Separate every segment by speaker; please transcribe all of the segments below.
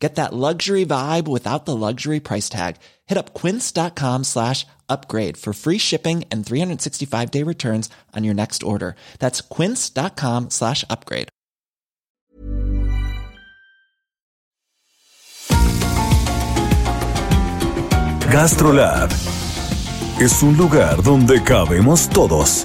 Speaker 1: Get that luxury vibe without the luxury price tag. Hit up quince.com slash upgrade for free shipping and 365 day returns on your next order. That's quince.com slash upgrade.
Speaker 2: GastroLab es un lugar donde cabemos todos.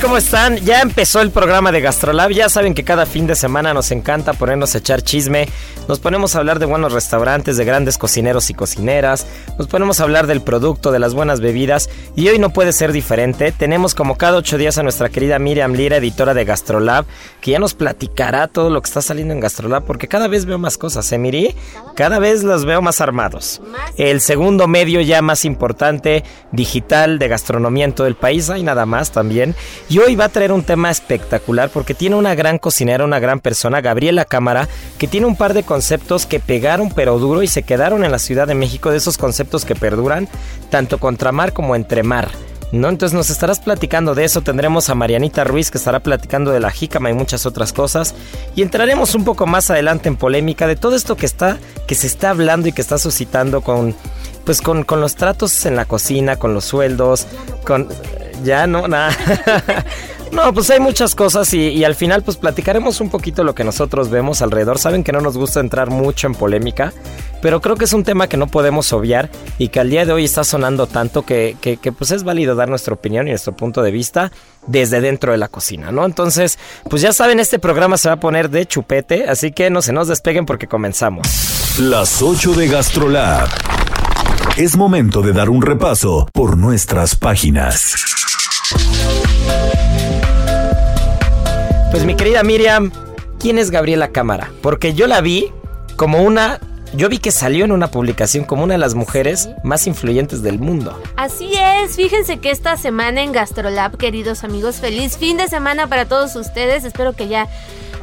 Speaker 3: ¿Cómo están? Ya empezó el programa de Gastrolab. Ya saben que cada fin de semana nos encanta ponernos a echar chisme. Nos ponemos a hablar de buenos restaurantes, de grandes cocineros y cocineras. Nos ponemos a hablar del producto, de las buenas bebidas. Y hoy no puede ser diferente. Tenemos como cada ocho días a nuestra querida Miriam Lira, editora de Gastrolab, que ya nos platicará todo lo que está saliendo en Gastrolab. Porque cada vez veo más cosas, ¿eh, Miri? Cada vez los veo más armados. El segundo medio ya más importante, digital, de gastronomía en todo el país. Hay nada más también. Y hoy va a traer un tema espectacular porque tiene una gran cocinera, una gran persona, Gabriela Cámara, que tiene un par de conceptos que pegaron pero duro y se quedaron en la Ciudad de México, de esos conceptos que perduran tanto contra mar como entre mar. ¿no? Entonces nos estarás platicando de eso. Tendremos a Marianita Ruiz que estará platicando de la jícama y muchas otras cosas. Y entraremos un poco más adelante en polémica de todo esto que está, que se está hablando y que está suscitando con, pues con, con los tratos en la cocina, con los sueldos, con ya no, nada. no, pues hay muchas cosas y, al final pues platicaremos un poquito lo que nosotros vemos alrededor. Saben que no nos gusta entrar mucho en polémica, pero creo que es un tema que no podemos obviar y que al día de hoy está sonando tanto que, pues es válido dar nuestra opinión y nuestro punto de vista desde dentro de la cocina, ¿no? Entonces, pues ya saben, este programa se va a poner de chupete, así que no se nos despeguen porque comenzamos.
Speaker 2: Las 8 de Gastrolab. Es momento de dar un repaso por nuestras páginas.
Speaker 3: Pues mi querida Miriam, ¿quién es Gabriela Cámara? Porque yo la vi como una yo vi que salió en una publicación como una de las mujeres más influyentes del mundo.
Speaker 4: Así es, fíjense que esta semana en Gastrolab, queridos amigos, feliz fin de semana para todos ustedes. Espero que ya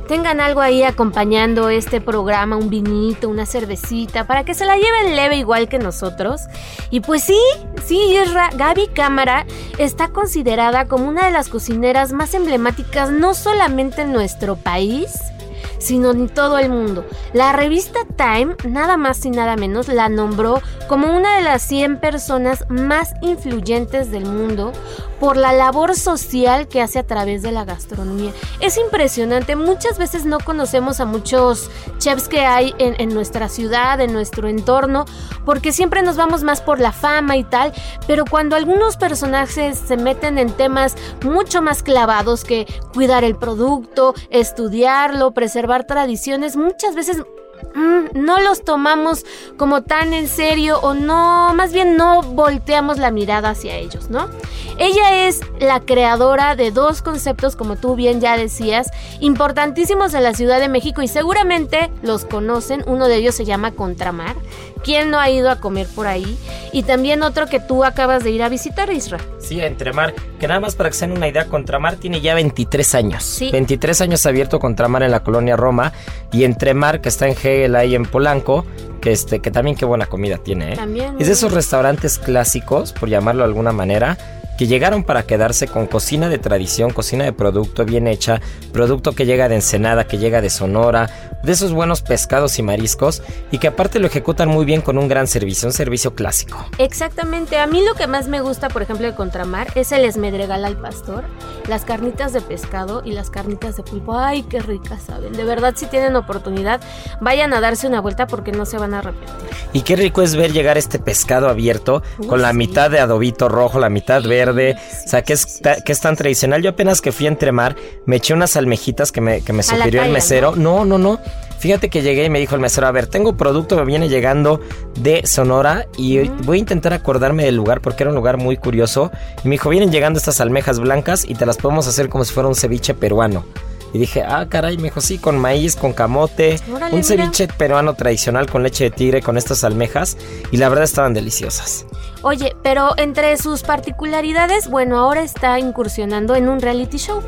Speaker 4: tengan algo ahí acompañando este programa, un vinito, una cervecita, para que se la lleven leve igual que nosotros. Y pues sí, sí, Gaby Cámara está considerada como una de las cocineras más emblemáticas no solamente en nuestro país, sino en todo el mundo. La revista Time, nada más y nada menos, la nombró como una de las 100 personas más influyentes del mundo por la labor social que hace a través de la gastronomía. Es impresionante, muchas veces no conocemos a muchos chefs que hay en, nuestra ciudad, en nuestro entorno, porque siempre nos vamos más por la fama y tal, pero cuando algunos personajes se meten en temas mucho más clavados que cuidar el producto, estudiarlo, preservar tradiciones, muchas veces no los tomamos como tan en serio o no, más bien no volteamos la mirada hacia ellos, ¿no? Ella es la creadora de dos conceptos, como tú bien ya decías, importantísimos en la Ciudad de México y seguramente los conocen. Uno de ellos se llama Contramar. ¿Quién no ha ido a comer por ahí? Y también otro que tú acabas de ir a visitar, Isra.
Speaker 3: Sí, Entremar, que nada más para que se den una idea, Contramar tiene ya 23 años. Sí. 23 años abierto Contramar en la colonia Roma y Entremar, que está en Hegel ahí en Polanco, que, este, que también qué buena comida tiene. ¿eh? También. Es de esos restaurantes clásicos, por llamarlo de alguna manera, que llegaron para quedarse con cocina de tradición, cocina de producto bien hecha, producto que llega de Ensenada, que llega de Sonora, de esos buenos pescados y mariscos y que aparte lo ejecutan muy bien con un gran servicio, un servicio clásico.
Speaker 4: Exactamente, a mí lo que más me gusta, por ejemplo, de Contramar es el esmedregal al pastor, las carnitas de pescado y las carnitas de pulpo. Ay, qué ricas saben. De verdad, si tienen oportunidad, vayan a darse una vuelta porque no se van a arrepentir.
Speaker 3: Y qué rico es ver llegar este pescado abierto
Speaker 4: Uy,
Speaker 3: con la
Speaker 4: sí.
Speaker 3: mitad de adobito rojo, la mitad verde, o sea, que es, que es tan tradicional. Yo apenas que fui a Entremar, me eché unas almejitas que me, que me sugirió el mesero. No, no, no. Fíjate que llegué y me dijo el mesero, a ver, tengo producto que viene llegando de Sonora y voy a intentar acordarme del lugar porque era un lugar muy curioso. Y me dijo, vienen llegando estas almejas blancas y te las podemos hacer como si fuera un ceviche peruano. Y dije, ah, caray, me dijo, sí, con maíz, con camote,
Speaker 4: Órale,
Speaker 3: un
Speaker 4: mira.
Speaker 3: ceviche peruano tradicional con leche de tigre, con estas almejas. Y la verdad estaban deliciosas.
Speaker 4: Oye, pero entre sus particularidades, bueno, ahora está incursionando en un reality show.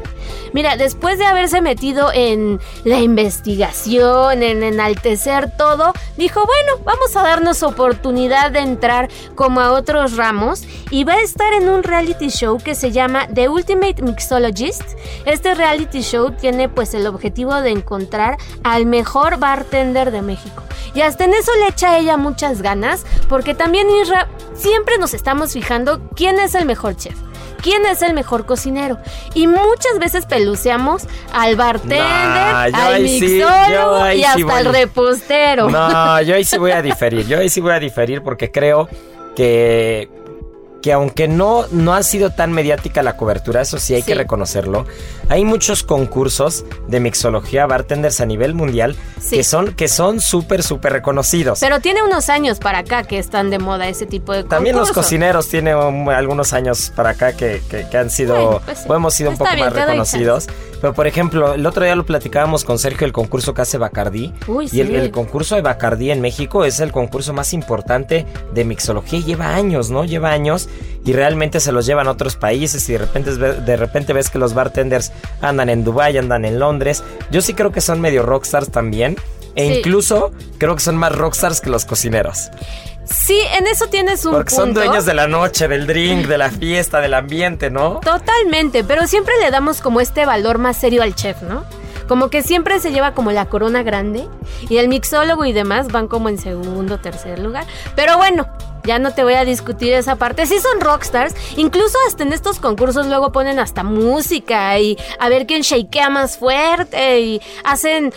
Speaker 4: Mira, después de haberse metido en la investigación, en enaltecer todo, dijo, bueno, vamos a darnos oportunidad de entrar como a otros ramos y va a estar en un reality show que se llama The Ultimate Mixologist. Este reality show tiene pues el objetivo de encontrar al mejor bartender de México. Y hasta en eso le echa a ella muchas ganas, porque también Isra siempre nos estamos fijando quién es el mejor chef. ¿Quién es el mejor cocinero? Y muchas veces peluceamos al bartender,
Speaker 3: Nah,
Speaker 4: al
Speaker 3: sí,
Speaker 4: mixólogo y
Speaker 3: sí
Speaker 4: hasta
Speaker 3: voy.
Speaker 4: al repostero.
Speaker 3: No, yo ahí sí voy a diferir. Yo ahí sí voy a diferir porque creo que, que aunque no, no ha sido tan mediática la cobertura, eso sí hay
Speaker 4: Sí.
Speaker 3: que reconocerlo, hay muchos concursos de mixología bartenders a nivel mundial
Speaker 4: Sí.
Speaker 3: que son que son súper, súper reconocidos.
Speaker 4: Pero tiene unos años para acá que están de moda ese tipo de
Speaker 3: También los
Speaker 4: concursos.
Speaker 3: cocineros tienen algunos años para acá que, que- que han sido,
Speaker 4: Bueno, pues sí.
Speaker 3: o hemos sido un poco
Speaker 4: bien,
Speaker 3: más reconocidos. Pero por ejemplo, el otro día lo platicábamos con Sergio, el concurso que hace Bacardí.
Speaker 4: Uy,
Speaker 3: y el,
Speaker 4: sí.
Speaker 3: el concurso de Bacardí en México es el concurso más importante de mixología. Lleva años, ¿no? Lleva años y realmente se los llevan a otros países y de repente, de repente ves que los bartenders andan en Dubai, andan en Londres. Yo sí creo que son medio rockstars también. E
Speaker 4: Sí.
Speaker 3: incluso creo que son más rockstars que los cocineros.
Speaker 4: Sí, en eso tienes un
Speaker 3: Porque son dueños de la noche, del drink, de la fiesta, del ambiente, ¿no?
Speaker 4: Totalmente, pero siempre le damos como este valor más serio al chef, ¿no? Como que siempre se lleva como la corona grande y el mixólogo y demás van como en segundo, tercer lugar. Pero bueno, ya no te voy a discutir esa parte. Sí son rockstars, incluso hasta en estos concursos luego ponen hasta música y a ver quién shakea más fuerte y hacen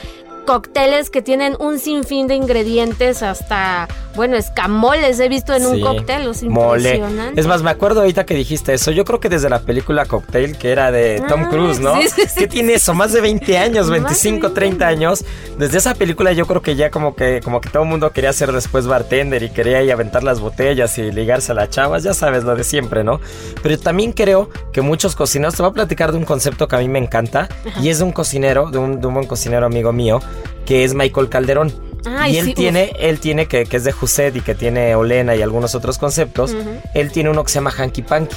Speaker 4: cócteles que tienen un sinfín de ingredientes hasta, bueno, escamoles he visto en un cóctel, es
Speaker 3: Mole.
Speaker 4: impresionante.
Speaker 3: Es más, me acuerdo ahorita que dijiste eso. Yo creo que desde la película Cocktail, que era de Tom
Speaker 4: Ah,
Speaker 3: Cruise, ¿no?
Speaker 4: sí.
Speaker 3: ¿Qué tiene eso? Más de 20 años,
Speaker 4: Más de
Speaker 3: 25,
Speaker 4: 20
Speaker 3: 30 años. Desde esa película yo creo que ya como que, como que todo el mundo quería ser después bartender y quería ir a aventar las botellas y ligarse a las chavas. Ya sabes, lo de siempre, ¿no? Pero también creo que muchos cocineros, te voy a platicar de un concepto que a mí me encanta. Y es de un cocinero, de un, de un buen cocinero amigo mío, que es Michael Calderón.
Speaker 4: Ay,
Speaker 3: y él
Speaker 4: sí,
Speaker 3: tiene, él tiene que, que es de Juset y que tiene Olena y algunos otros conceptos. Él tiene uno que se llama Hanky Panky.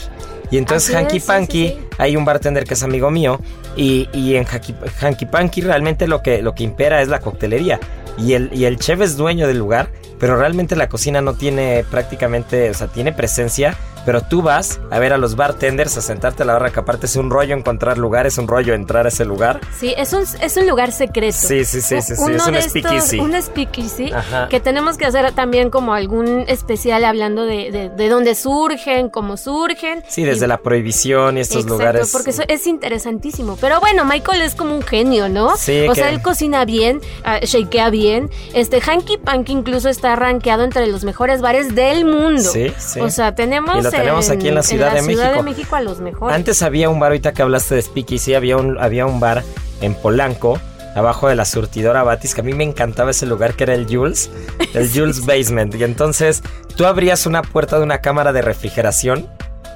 Speaker 3: Y entonces
Speaker 4: Así
Speaker 3: Hanky
Speaker 4: es,
Speaker 3: Panky,
Speaker 4: sí, sí.
Speaker 3: hay un bartender que es amigo mío. Y, y en Hanky, Hanky Panky realmente lo que, lo que impera es la coctelería. Y el, y el chef es dueño del lugar, pero realmente la cocina no tiene prácticamente, o sea, tiene presencia. Pero tú vas a ver a los bartenders, a sentarte a la hora que aparte es un rollo encontrar lugar, es un rollo entrar a ese lugar.
Speaker 4: Sí, es un, es un lugar secreto.
Speaker 3: Sí, sí, sí, sí, sí,
Speaker 4: Uno
Speaker 3: es un speakeasy.
Speaker 4: un speakeasy
Speaker 3: Ajá.
Speaker 4: que tenemos que hacer también como algún especial hablando de, de, de dónde surgen, cómo surgen.
Speaker 3: Sí, desde
Speaker 4: Y-
Speaker 3: la prohibición y estos
Speaker 4: Exacto,
Speaker 3: lugares.
Speaker 4: porque eso es interesantísimo. Pero bueno, Michael es como un genio, ¿no?
Speaker 3: Sí,
Speaker 4: O
Speaker 3: que-
Speaker 4: sea, él cocina bien, ah, shakea bien. Este Hanky Panky incluso está rankeado entre los mejores bares del mundo.
Speaker 3: Sí, sí.
Speaker 4: O sea, tenemos,
Speaker 3: Tenemos aquí en la Ciudad de
Speaker 4: Ciudad
Speaker 3: México.
Speaker 4: de México a los mejores.
Speaker 3: Antes había un bar, ahorita que hablaste de Speakeasy, había un, había un bar en Polanco, abajo de la surtidora Batis, que a mí me encantaba ese lugar, que era el Jules, el Jules Basement. Y entonces tú abrías una puerta de una cámara de refrigeración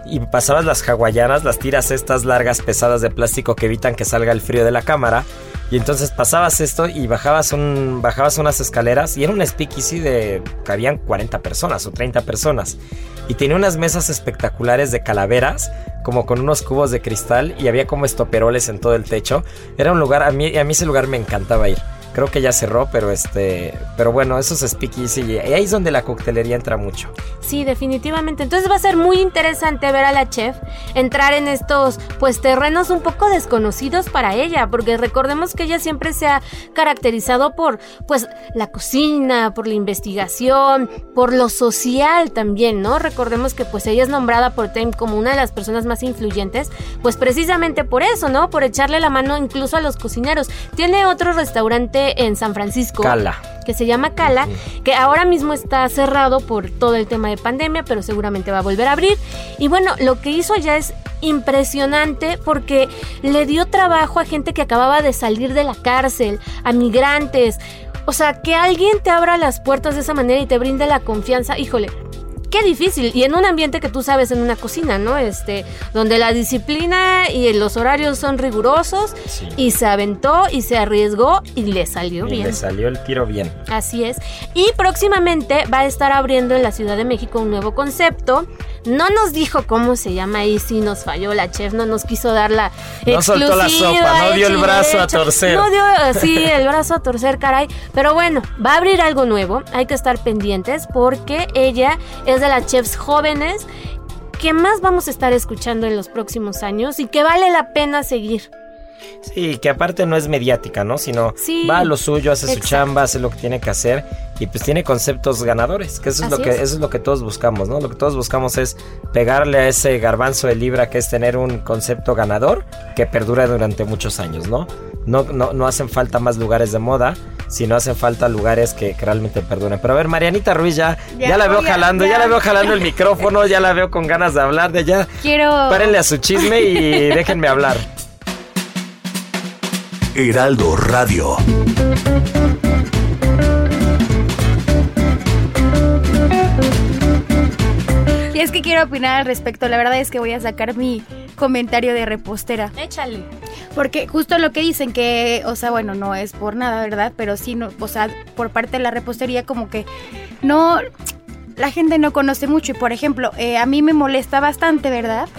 Speaker 3: y pasabas las hawaianas, las tiras estas largas pesadas de plástico que evitan que salga el frío de la cámara. Y entonces pasabas esto y bajabas, un, bajabas unas escaleras y era un speakeasy de... cabían 40 personas o 30 personas. Y tenía unas mesas espectaculares de calaveras, como con unos cubos de cristal y había como estoperoles en todo el techo. Era un lugar, a mí, a mí ese lugar me encantaba ir. Creo que ya cerró, pero este, pero bueno, eso es speakeasy y ahí es donde la coctelería entra mucho.
Speaker 4: Sí, definitivamente. Entonces va a ser muy interesante ver a la chef entrar en estos pues terrenos un poco desconocidos para ella, porque recordemos que ella siempre se ha caracterizado por pues la cocina, por la investigación, por lo social también, ¿no? Recordemos que pues ella es nombrada por Time como una de las personas más influyentes, pues precisamente por eso, ¿no? Por echarle la mano incluso a los cocineros. Tiene otro restaurante en San Francisco.
Speaker 3: Cala.
Speaker 4: Que se llama Cala, que ahora mismo está cerrado por todo el tema de pandemia, pero seguramente va a volver a abrir. Y bueno, lo que hizo ya es impresionante porque le dio trabajo a gente que acababa de salir de la cárcel, a migrantes. O sea, que alguien te abra las puertas de esa manera y te brinde la confianza, híjole, qué difícil. Y en un ambiente que tú sabes en una cocina, ¿no? Este, donde la disciplina y los horarios son rigurosos.
Speaker 3: Sí.
Speaker 4: Y se aventó y se arriesgó y le salió
Speaker 3: Y
Speaker 4: bien.
Speaker 3: le salió el tiro bien.
Speaker 4: Así es. Y próximamente va a estar abriendo en la Ciudad de México un nuevo concepto. No nos dijo cómo se llama ahí, sí nos falló la chef, no nos quiso dar la
Speaker 3: No soltó la
Speaker 4: exclusiva,
Speaker 3: sopa, no dio el
Speaker 4: y
Speaker 3: brazo a torcer.
Speaker 4: No dio, sí, el brazo a torcer, caray. Pero bueno, va a abrir algo nuevo, hay que estar pendientes porque ella es de las chefs jóvenes que más vamos a estar escuchando en los próximos años y que vale la pena seguir.
Speaker 3: Sí, que aparte no es mediática, ¿no? Sino
Speaker 4: Sí.
Speaker 3: va a lo suyo, hace su chamba, hace lo que tiene que hacer y pues tiene conceptos ganadores, que eso es
Speaker 4: Así
Speaker 3: lo que
Speaker 4: es.
Speaker 3: eso es lo que todos buscamos, ¿no? Lo que todos buscamos es pegarle a ese garbanzo de libra que es tener un concepto ganador que perdure durante muchos años, ¿no? No, no, no hacen falta más lugares de moda, sino hacen falta lugares que, que realmente perduren. Pero a ver, Marianita Ruiz ya, ya,
Speaker 5: Ya
Speaker 3: la veo jalando, ya.
Speaker 5: ya.
Speaker 3: la veo jalando el micrófono, ya la veo con ganas de hablar, de ya.
Speaker 5: Quiero.
Speaker 3: Párenle a su chisme y déjenme hablar.
Speaker 2: Heraldo Radio.
Speaker 5: Y es que quiero opinar al respecto. La verdad es que voy a sacar mi comentario de repostera.
Speaker 4: Échale.
Speaker 5: Porque justo lo que dicen que, o sea, bueno, no es por nada, ¿verdad? Pero sí, no, o sea, por parte de la repostería como que no, la gente no conoce mucho. Y por ejemplo, eh, a mí me molesta bastante, ¿verdad?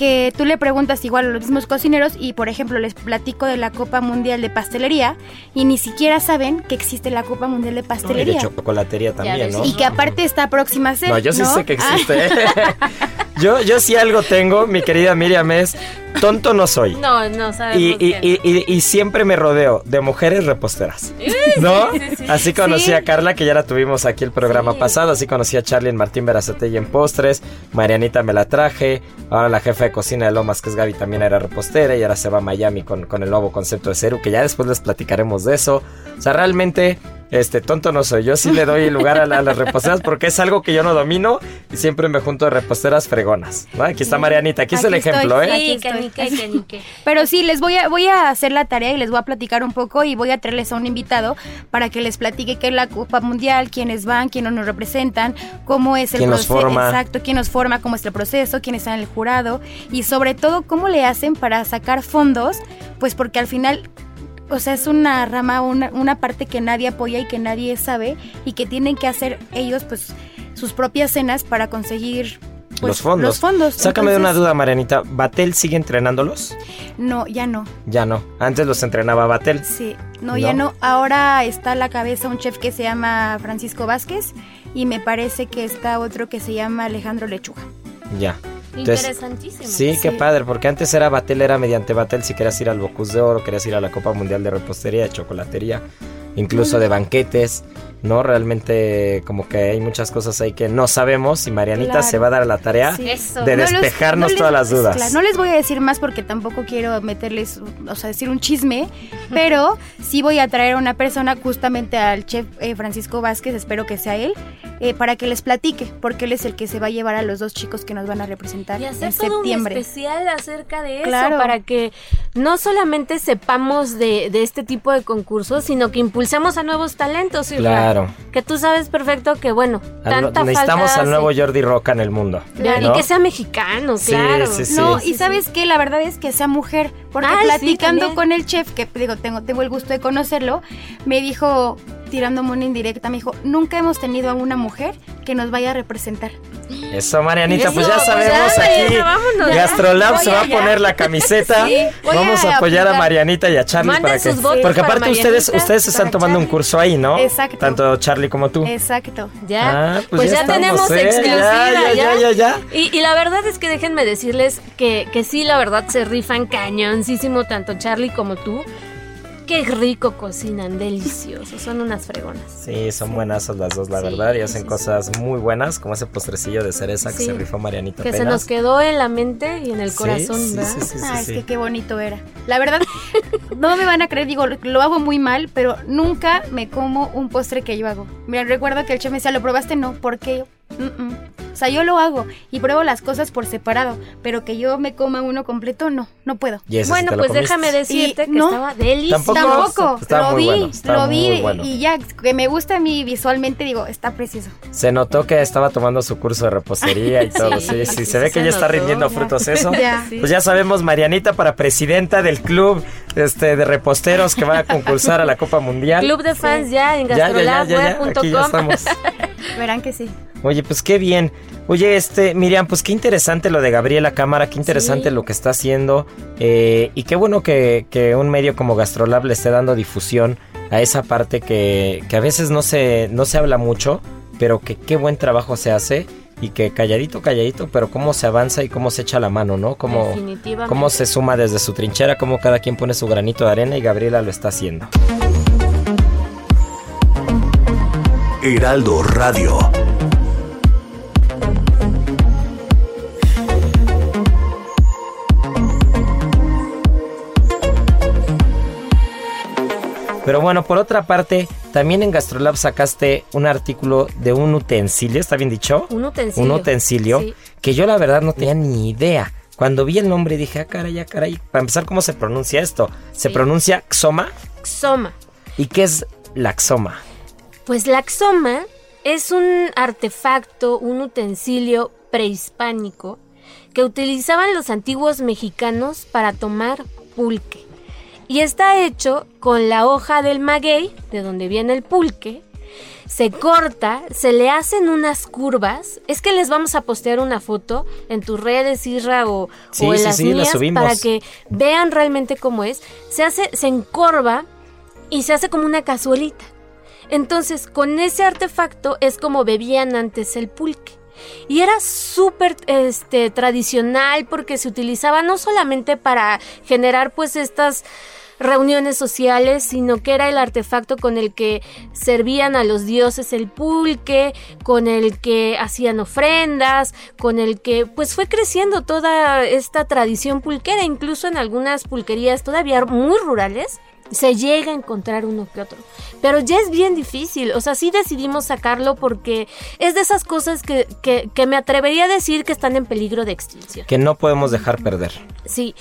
Speaker 5: Que tú le preguntas igual a los mismos cocineros y, por ejemplo, les platico de la Copa Mundial de Pastelería y ni siquiera saben que existe la Copa Mundial de
Speaker 3: Y de
Speaker 5: Pastelería.
Speaker 3: chocolatería también. ¿no?
Speaker 5: Y que aparte está próxima a ser.
Speaker 3: No, yo sí
Speaker 5: ¿no?
Speaker 3: sé que
Speaker 5: Ah,
Speaker 3: existe. ¿eh? yo, yo sí algo tengo, mi querida Miriam, es tonto no soy.
Speaker 4: No, no sabemos.
Speaker 3: Y, y, y, y- y siempre me rodeo de mujeres reposteras. ¿No? Así conocí
Speaker 5: Sí.
Speaker 3: a Carla, que ya la tuvimos aquí el programa
Speaker 4: Sí.
Speaker 3: pasado. Así conocí a Charlie en Martín Berazategui en postres. Marianita me la traje. Ahora la jefa cocina de Lomas, que es Gaby, también era repostera. Y ahora se va a Miami con, con el nuevo concepto de Ceru, que ya después les platicaremos de eso. O sea, realmente. Este, tonto no soy, yo sí le doy lugar a, la- a las reposteras porque es algo que yo no domino y siempre me junto de reposteras fregonas. ¿no? Aquí está Marianita, aquí es el
Speaker 5: estoy,
Speaker 3: ejemplo, ¿eh?
Speaker 5: Pero sí, les voy a, voy a hacer la tarea y les voy a platicar un poco y voy a traerles a un invitado para que les platique qué es la Copa Mundial, quiénes van, quiénes nos representan, cómo es el
Speaker 3: ¿Quién nos
Speaker 5: proceso,
Speaker 3: forma?
Speaker 5: exacto, quién nos forma, cómo es el proceso, quién está en el jurado y sobre todo cómo le hacen para sacar fondos, pues porque al final o sea, es una rama, una, una parte que nadie apoya y que nadie sabe y que tienen que hacer ellos pues sus propias cenas para conseguir pues,
Speaker 3: los fondos.
Speaker 5: Los fondos.
Speaker 3: Sácame de una duda, Marianita. ¿Batel sigue entrenándolos?
Speaker 5: No, ya no.
Speaker 3: Ya no. Antes los entrenaba Batel.
Speaker 5: Sí, no,
Speaker 3: ¿No?
Speaker 5: ya no. Ahora está a la cabeza un chef que se llama Francisco Vázquez y me parece que está otro que se llama Alejandro Lechuga.
Speaker 3: Ya. Entonces,
Speaker 4: Interesantísimo.
Speaker 3: Sí, qué padre, porque antes era Batel, era mediante Batel si querías ir al Bocus de Oro, querías ir a la Copa Mundial de Repostería, de Chocolatería, incluso de banquetes, ¿no? Realmente como que hay muchas cosas ahí que no sabemos y Marianita
Speaker 5: Claro.
Speaker 3: se va a dar a la tarea
Speaker 5: Sí.
Speaker 3: De
Speaker 5: No
Speaker 3: despejarnos
Speaker 5: no les-
Speaker 3: todas las dudas.
Speaker 5: claro, no les voy a decir más porque tampoco quiero meterles, o sea, decir un chisme, pero sí voy a traer a una persona justamente al chef eh, Francisco Vázquez, espero que sea él, eh, para que les platique, porque él es el que se va a llevar a los dos chicos que nos van a representar
Speaker 4: Y hacer
Speaker 5: en
Speaker 4: todo un
Speaker 5: septiembre.
Speaker 4: especial acerca de eso
Speaker 5: Claro.
Speaker 4: para que no solamente sepamos de, de este tipo de concursos, sino que impulsemos a nuevos talentos.
Speaker 3: Claro.
Speaker 4: Que tú sabes perfecto que, bueno,
Speaker 3: Al-
Speaker 4: tanta
Speaker 3: necesitamos
Speaker 4: falta
Speaker 3: al nuevo. Jordi Roca en el mundo.
Speaker 4: Claro,
Speaker 3: ¿no?
Speaker 4: Y que sea mexicano,
Speaker 3: Sí,
Speaker 4: claro.
Speaker 3: sí, sí.
Speaker 5: No,
Speaker 4: Sí,
Speaker 5: y sabes qué, la verdad es que sea mujer, porque
Speaker 4: Ay, sí,
Speaker 5: platicando con el chef, que digo, tengo, tengo el gusto de conocerlo, me dijo, tirándome una indirecta, me dijo, nunca hemos tenido a una mujer que nos vaya a representar.
Speaker 3: Eso, Marianita, pues ya
Speaker 4: pues
Speaker 3: sabemos
Speaker 4: ya,
Speaker 3: aquí.
Speaker 4: Vámonos.
Speaker 3: Gastrolab se va a poner la camiseta.
Speaker 5: Sí,
Speaker 3: Vamos a apoyar a. Marianita y a Charlie
Speaker 4: Manden
Speaker 3: para que. Porque
Speaker 4: para
Speaker 3: aparte ustedes,
Speaker 4: Marianita,
Speaker 3: ustedes están
Speaker 5: para
Speaker 3: tomando un curso ahí, ¿no?
Speaker 5: Exacto.
Speaker 3: Tanto Charlie como tú.
Speaker 5: Exacto.
Speaker 4: Ya,
Speaker 3: Ah,
Speaker 4: pues, ya,
Speaker 3: estamos,
Speaker 4: tenemos
Speaker 3: ¿eh?
Speaker 4: exclusiva.
Speaker 3: Ya, ya, ya, ya.
Speaker 4: Y, y la verdad es que déjenme decirles que, que sí, la verdad se rifan cañoncísimo tanto Charlie como tú. Qué rico cocinan, delicioso, son unas fregonas.
Speaker 3: Sí, son buenasas las dos, la
Speaker 4: Sí,
Speaker 3: verdad, y hacen
Speaker 4: sí,
Speaker 3: cosas muy buenas, como ese postrecillo de cereza que se rifó Marianita
Speaker 4: Que se nos quedó en la mente y en el corazón,
Speaker 3: sí,
Speaker 4: ¿verdad?
Speaker 3: sí, sí, sí,
Speaker 5: Ah, es
Speaker 3: sí.
Speaker 5: que qué bonito era. La verdad, no me van a creer, digo, lo hago muy mal, pero nunca me como un postre que yo hago. Mira, recuerdo que el chef me decía, ¿lo probaste? No, ¿por qué? Mm, mm. O sea, yo lo hago y pruebo las cosas por separado, pero que yo me coma uno completo, no, no puedo.
Speaker 3: Y ese sí
Speaker 4: Bueno, pues
Speaker 3: comiste.
Speaker 4: déjame decirte
Speaker 5: Y
Speaker 4: que
Speaker 5: no,
Speaker 4: estaba delicioso.
Speaker 3: Tampoco. Estaba
Speaker 5: lo vi,
Speaker 3: bueno,
Speaker 5: lo vi
Speaker 3: bueno.
Speaker 5: y ya, que me gusta a mí visualmente, digo, está precioso.
Speaker 3: Se notó que estaba tomando su curso de repostería y todo. Sí,
Speaker 4: Sí,
Speaker 3: sí,
Speaker 4: sí,
Speaker 3: se ve que
Speaker 4: se
Speaker 3: ya está rindiendo frutos eso.
Speaker 5: Ya.
Speaker 3: Pues ya sabemos, Marianita para presidenta del club este, de reposteros que va a concursar a la Copa Mundial.
Speaker 4: Club de fans ya en
Speaker 3: ya, ya, ya, ya, ya, aquí ya
Speaker 4: gastrolabweb.com.
Speaker 3: estamos.
Speaker 5: Verán que sí.
Speaker 3: Oye, pues qué bien. Oye, este, Miriam, pues qué interesante lo de Gabriela Cámara, qué interesante
Speaker 4: Sí.
Speaker 3: lo que está haciendo. eh, y qué bueno que, que un medio como Gastrolab le esté dando difusión a esa parte que, que a veces no se, no se habla mucho, pero que qué buen trabajo se hace. Y que calladito, calladito, pero cómo se avanza y cómo se echa la mano, ¿no? Cómo,
Speaker 4: Definitivamente.
Speaker 3: cómo se suma desde su trinchera, cómo cada quien pone su granito de arena y Gabriela lo está haciendo.
Speaker 2: Heraldo Radio.
Speaker 3: Pero bueno, por otra parte, también en Gastrolab sacaste un artículo de un utensilio, ¿está bien dicho?
Speaker 4: Un utensilio.
Speaker 3: Un utensilio
Speaker 4: Sí.
Speaker 3: que yo la verdad no tenía ni idea. Cuando vi el nombre dije, ah, caray, ah, caray. Para empezar, ¿cómo se pronuncia esto? ¿Se
Speaker 4: Sí.
Speaker 3: pronuncia xoma?
Speaker 4: Xoma.
Speaker 3: ¿Y qué es la xoma?
Speaker 4: Pues la xoma es un artefacto, un utensilio prehispánico que utilizaban los antiguos mexicanos para tomar pulque. Y está hecho con la hoja del maguey, de donde viene el pulque. Se corta, se le hacen unas curvas. Es que les vamos a postear una foto en tus redes, Isra, o,
Speaker 3: Sí,
Speaker 4: o en
Speaker 3: sí,
Speaker 4: las
Speaker 3: sí,
Speaker 4: mías, para que vean realmente cómo es. Se hace, se encorva y se hace como una cazuelita. Entonces, con ese artefacto es como bebían antes el pulque. Y era súper este, tradicional porque se utilizaba no solamente para generar pues estas reuniones sociales, sino que era el artefacto con el que servían a los dioses el pulque, con el que hacían ofrendas, con el que pues fue creciendo toda esta tradición pulquera, incluso en algunas pulquerías todavía muy rurales se llega a encontrar uno que otro. Pero ya es bien difícil. O sea, sí decidimos sacarlo porque es de esas cosas que, que, que me atrevería a decir que están en peligro de extinción.
Speaker 3: Que no podemos dejar perder.
Speaker 4: Sí.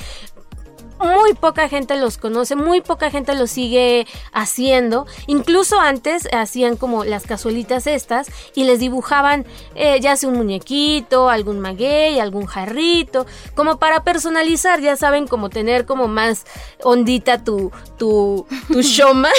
Speaker 4: Muy poca gente los conoce, muy poca gente los sigue haciendo. Incluso antes hacían como las cazuelitas estas y les dibujaban eh, ya sea un muñequito, algún maguey, algún jarrito, como para personalizar, ya saben, como tener como más ondita tu, tu, tu shoma.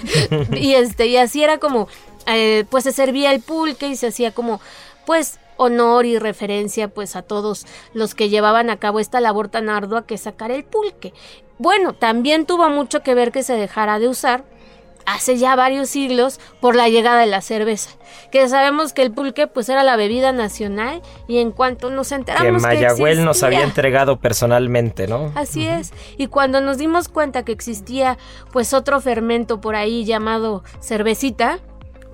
Speaker 4: y este, y así era como, eh, pues se servía el pulque y se hacía como, pues honor y referencia pues a todos los que llevaban a cabo esta labor tan ardua que sacar el pulque. Bueno, también tuvo mucho que ver que se dejara de usar hace ya varios siglos por la llegada de la cerveza, que sabemos que el pulque pues era la bebida nacional y en cuanto nos enteramos que,
Speaker 3: Mayagüel nos había entregado personalmente, ¿no?
Speaker 4: Así es. Y cuando nos dimos cuenta que existía pues otro fermento por ahí llamado cervecita,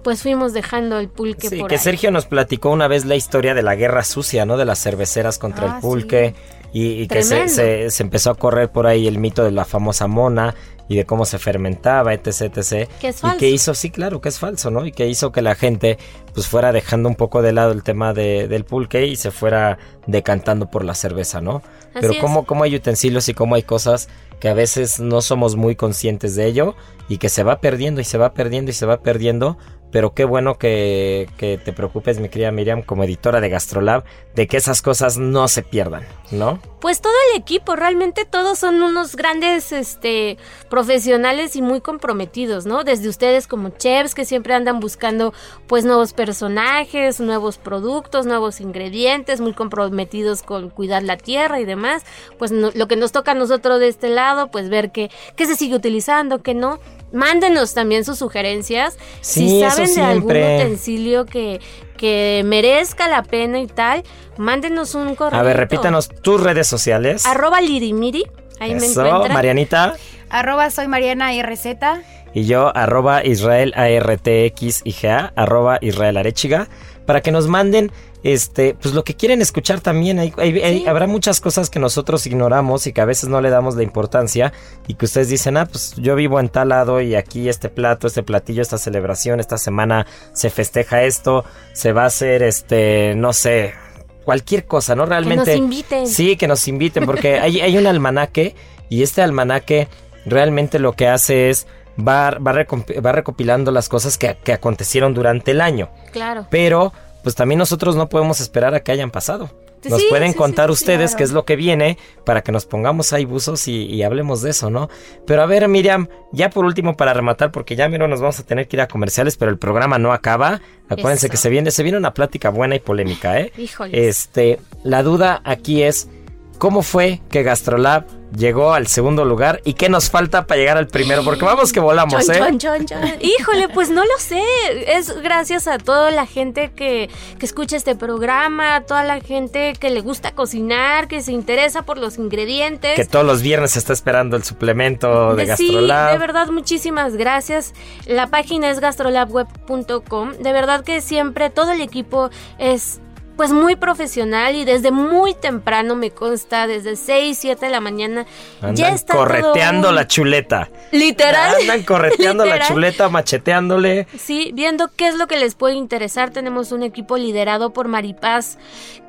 Speaker 4: pues fuimos dejando el pulque
Speaker 3: Sí,
Speaker 4: por
Speaker 3: que
Speaker 4: ahí.
Speaker 3: Sergio nos platicó una vez la historia de la guerra sucia, ¿no? De las cerveceras contra
Speaker 5: Ah,
Speaker 3: el pulque. Y, y que se,
Speaker 4: Tremendo.
Speaker 3: se- se empezó a correr por ahí el mito de la famosa mona y de cómo se fermentaba, etc, etc.
Speaker 4: Que es
Speaker 3: Y
Speaker 4: falso.
Speaker 3: que hizo, sí, claro, que es falso, ¿no? Y que hizo que la gente pues fuera dejando un poco de lado el tema de- del pulque y se fuera decantando por la cerveza, ¿no? Pero cómo, cómo hay utensilios y cómo hay cosas que a veces no somos muy conscientes de ello y que se va perdiendo y se va perdiendo y se va perdiendo. Pero qué bueno que, que te preocupes, mi querida Miriam, como editora de Gastrolab, de que esas cosas no se pierdan. ¿No?
Speaker 4: Pues todo el equipo, realmente todos son unos grandes este, profesionales y muy comprometidos, ¿no? Desde ustedes como chefs que siempre andan buscando pues nuevos personajes, nuevos productos, nuevos ingredientes, muy comprometidos con cuidar la tierra y demás. Pues lo que nos toca a nosotros de este lado, pues ver qué, qué se sigue utilizando, qué no. Mándenos también sus sugerencias. si saben de algún utensilio que, que merezca la pena y tal, mándenos un correo.
Speaker 3: A ver, repítanos tus redes sociales.
Speaker 4: Arroba lirimiri. Ahí me encuentran.
Speaker 3: Marianita.
Speaker 5: Arroba soy Mariana RZ.
Speaker 3: Y yo, arroba Israel ARTX y GA, arroba Israel Arechiga, para que nos manden este, pues lo que quieren escuchar también. Hay, habrá muchas cosas que nosotros ignoramos y que a veces no le damos la importancia y que ustedes dicen, ah, pues yo vivo en tal lado y aquí este plato, este platillo, esta celebración, esta semana se festeja esto, se va a hacer, este, no sé, cualquier cosa, ¿no? Realmente.
Speaker 4: Que nos inviten.
Speaker 3: Sí, que nos inviten, porque hay, hay un almanaque y este almanaque realmente lo que hace es va, va, recopilando las cosas que, que, acontecieron durante el año.
Speaker 4: Claro.
Speaker 3: Pero pues también nosotros no podemos esperar a que hayan pasado. Nos pueden contar ustedes qué es lo que viene para que nos pongamos ahí buzos y, hablemos de eso, ¿no? Pero a ver, Miriam, ya por último para rematar, porque ya miro nos vamos a tener que ir a comerciales, pero el programa no acaba. Acuérdense que se viene, se viene una plática buena y polémica, ¿eh?
Speaker 4: Híjole.
Speaker 3: Este, la duda aquí es ¿Cómo fue que Gastrolab llegó al segundo lugar y qué nos falta para llegar al primero? Porque vamos que volamos, ¿eh?
Speaker 4: Híjole, pues no lo sé. Es gracias a toda la gente que, que escucha este programa, a toda la gente que le gusta cocinar, que se interesa por los ingredientes.
Speaker 3: Que todos los viernes está esperando el suplemento de Gastrolab.
Speaker 4: Sí, de verdad, muchísimas gracias. La página es gastrolabweb.com. De verdad que siempre todo el equipo es pues muy profesional y desde muy temprano me consta, desde 6, 7 de la mañana, ya está
Speaker 3: correteando la chuleta.
Speaker 4: Literal.
Speaker 3: Andan correteando la chuleta, macheteándole.
Speaker 4: Sí, viendo qué es lo que les puede interesar. Tenemos un equipo liderado por Maripaz,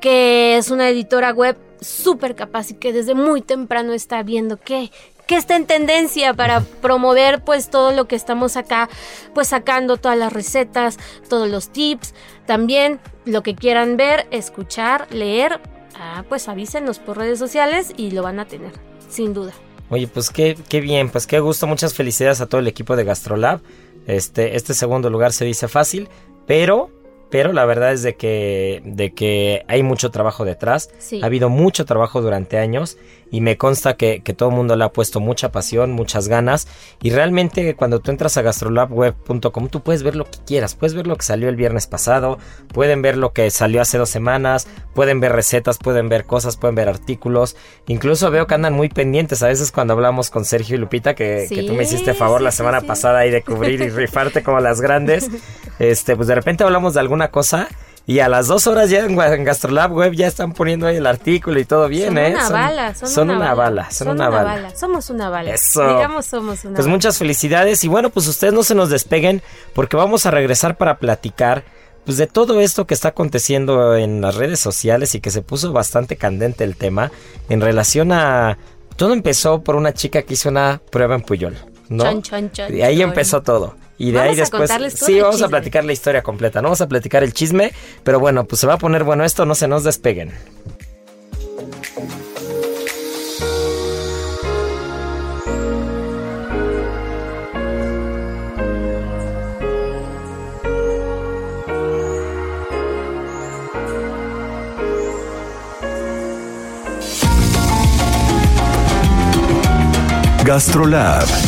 Speaker 4: que es una editora web súper capaz y que desde muy temprano está viendo qué, que está en tendencia para promover pues todo lo que estamos acá pues sacando todas las recetas, todos los tips, también lo que quieran ver, escuchar, leer, ah, pues avísenos por redes sociales y lo van a tener, sin duda.
Speaker 3: Oye, pues qué, qué bien, pues qué gusto, muchas felicidades a todo el equipo de Gastrolab. Este, este segundo lugar se dice fácil, pero pero la verdad es de que, de que hay mucho trabajo detrás. Ha habido mucho trabajo durante años y me consta que, que, todo el mundo le ha puesto mucha pasión, muchas ganas y realmente cuando tú entras a gastrolabweb.com tú puedes ver lo que quieras, puedes ver lo que salió el viernes pasado, pueden ver lo que salió hace dos semanas, pueden ver recetas, pueden ver cosas, pueden ver artículos, incluso veo que andan muy pendientes a veces cuando hablamos con Sergio y Lupita que, que tú me hiciste favor la semana pasada ahí de cubrir y rifarte como las grandes, este pues de repente hablamos de alguna cosa y a las dos horas ya en, Gastrolab Web ya están poniendo ahí el artículo y todo bien,
Speaker 4: son
Speaker 3: ¿eh?
Speaker 4: Una bala, son, una, bala, Son, una, bala. Somos una bala.
Speaker 3: Eso.
Speaker 4: Digamos somos una
Speaker 3: Pues muchas felicidades y bueno, pues ustedes no se nos despeguen porque vamos a regresar para platicar pues de todo esto que está aconteciendo en las redes sociales y que se puso bastante candente el tema en relación a... Todo empezó por una chica que hizo una prueba en Puyol, ¿no? y ahí empezó todo. Y de ahí después. sí, vamos a platicar la historia completa. No vamos a platicar el chisme. Pero bueno, pues se va a poner bueno esto, no se nos despeguen.
Speaker 2: Gastrolab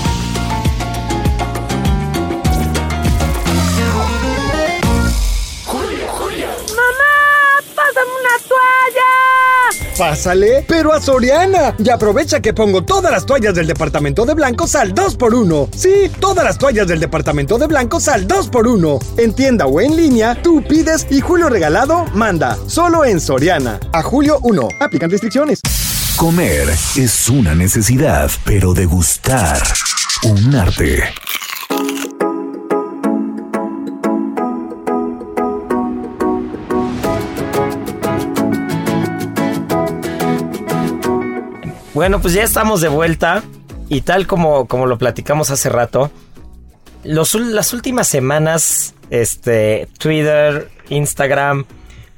Speaker 6: Pásale, pero a Soriana. Y aprovecha que pongo todas las toallas del departamento de blancos al 2x1. Sí, todas las toallas del departamento de blancos al 2x1. En tienda o en línea, tú pides y Julio Regalado manda. Solo en Soriana. A julio 1. Aplican restricciones.
Speaker 2: Comer es una necesidad, pero degustar un arte.
Speaker 3: Bueno, pues ya estamos de vuelta y tal como, como lo platicamos hace rato, los, las últimas semanas, este, Twitter, Instagram,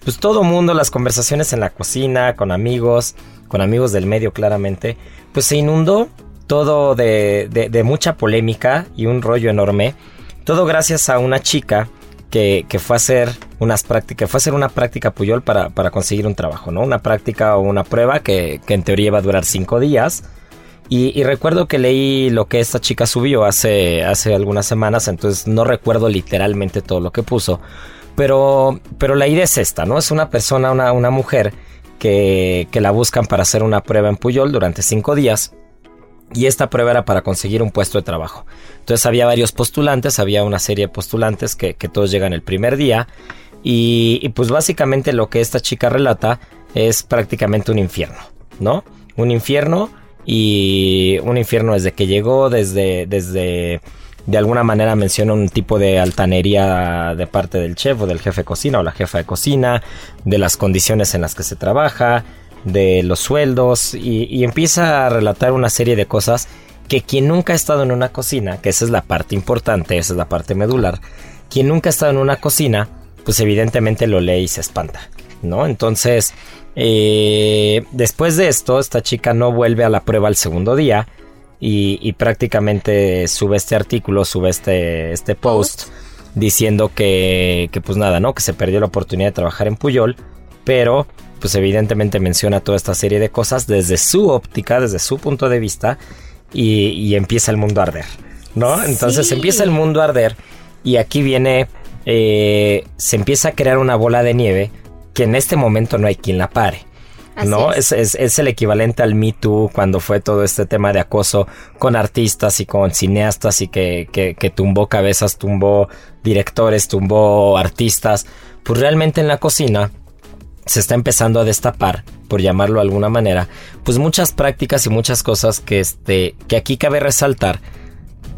Speaker 3: pues todo mundo, las conversaciones en la cocina, con amigos, con amigos del medio claramente, pues se inundó todo de, de, mucha polémica y un rollo enorme. Todo gracias a una chica que, que, fue a hacer unas prácticas, fue hacer una práctica Puyol para, para, conseguir un trabajo, ¿no? Una práctica o una prueba que, que en teoría iba a durar cinco días. Y, recuerdo que leí lo que esta chica subió hace, hace algunas semanas, entonces no recuerdo literalmente todo lo que puso. Pero, pero la idea es esta, ¿no? Es una persona, una, una mujer que, que la buscan para hacer una prueba en Puyol durante cinco días y esta prueba era para conseguir un puesto de trabajo. Entonces había varios postulantes, había una serie de postulantes que, todos llegan el primer día. Y, pues básicamente lo que esta chica relata es prácticamente un infierno, ¿no? Un infierno y un infierno desde que llegó, desde, desde de alguna manera menciona un tipo de altanería de parte del chef o del jefe de cocina o la jefa de cocina, de las condiciones en las que se trabaja, de los sueldos y, empieza a relatar una serie de cosas que quien nunca ha estado en una cocina, que esa es la parte importante, esa es la parte medular, quien nunca ha estado en una cocina, pues evidentemente lo lee y se espanta, ¿no? Entonces, eh, después de esto, esta chica no vuelve a la prueba el segundo día y, prácticamente sube este artículo, sube este, este post, diciendo que, que pues nada, ¿no? Que se perdió la oportunidad de trabajar en Puyol, pero pues evidentemente menciona toda esta serie de cosas desde su óptica, desde su punto de vista, y, empieza el mundo a arder, ¿no? Entonces empieza el mundo a arder y aquí viene, eh, se empieza a crear una bola de nieve que en este momento no hay quien la pare. ¿no? Es. Es, el equivalente al Me Too cuando fue todo este tema de acoso con artistas y con cineastas y que, que, que tumbó cabezas, tumbó directores, tumbó artistas. Pues realmente en la cocina se está empezando a destapar, por llamarlo de alguna manera, pues muchas prácticas y muchas cosas que, este, que aquí cabe resaltar.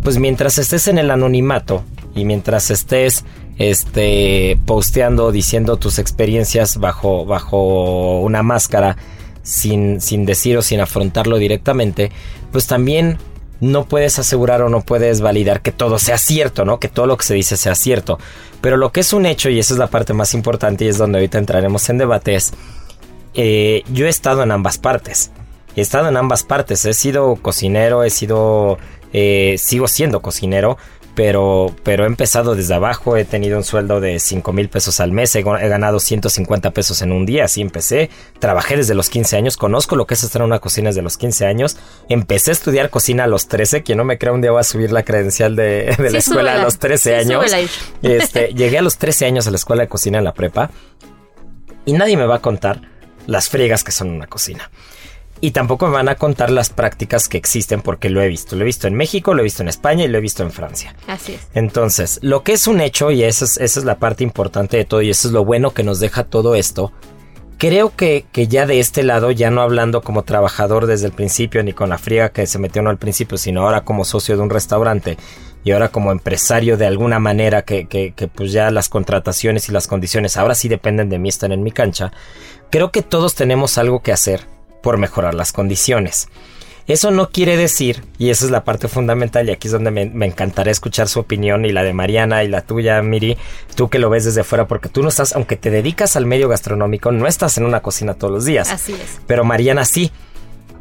Speaker 3: Pues mientras estés en el anonimato y mientras estés este, posteando, diciendo tus experiencias bajo, bajo una máscara, sin, sin decir o sin afrontarlo directamente, pues también no puedes asegurar o no puedes validar que todo sea cierto, ¿no? Que todo lo que se dice sea cierto. Pero lo que es un hecho, y esa es la parte más importante y es donde ahorita entraremos en debate, es, eh, yo he estado en ambas partes. He estado en ambas partes. He sido cocinero, he sido... Eh, sigo siendo cocinero, pero, pero he empezado desde abajo, he tenido un sueldo de 5 mil pesos al mes, he, ganado 150 pesos en un día, así empecé, trabajé desde los 15 años, conozco lo que es estar en una cocina desde los 15 años, empecé a estudiar cocina a los 13, quien no me crea un día va a subir la credencial de, la escuela a los 13 años, este, llegué a los 13 años a la escuela de cocina en la prepa y nadie me va a contar las friegas que son una cocina. Y tampoco me van a contar las prácticas que existen porque lo he visto. Lo he visto en México, lo he visto en España y lo he visto en Francia.
Speaker 4: Así es.
Speaker 3: Entonces, lo que es un hecho, y esa es, esa es la parte importante de todo, y eso es lo bueno que nos deja todo esto, creo que, que, ya de este lado, ya no hablando como trabajador desde el principio, ni con la friega que se metió no al principio, sino ahora como socio de un restaurante y ahora como empresario de alguna manera que, que, que pues ya las contrataciones y las condiciones ahora sí dependen de mí, están en mi cancha, creo que todos tenemos algo que hacer por mejorar las condiciones. Eso no quiere decir, y esa es la parte fundamental, y aquí es donde me, encantaría escuchar su opinión y la de Mariana y la tuya, Miri, tú que lo ves desde fuera, porque tú no estás, aunque te dedicas al medio gastronómico, no estás en una cocina todos los días.
Speaker 4: Así es.
Speaker 3: Pero Mariana sí.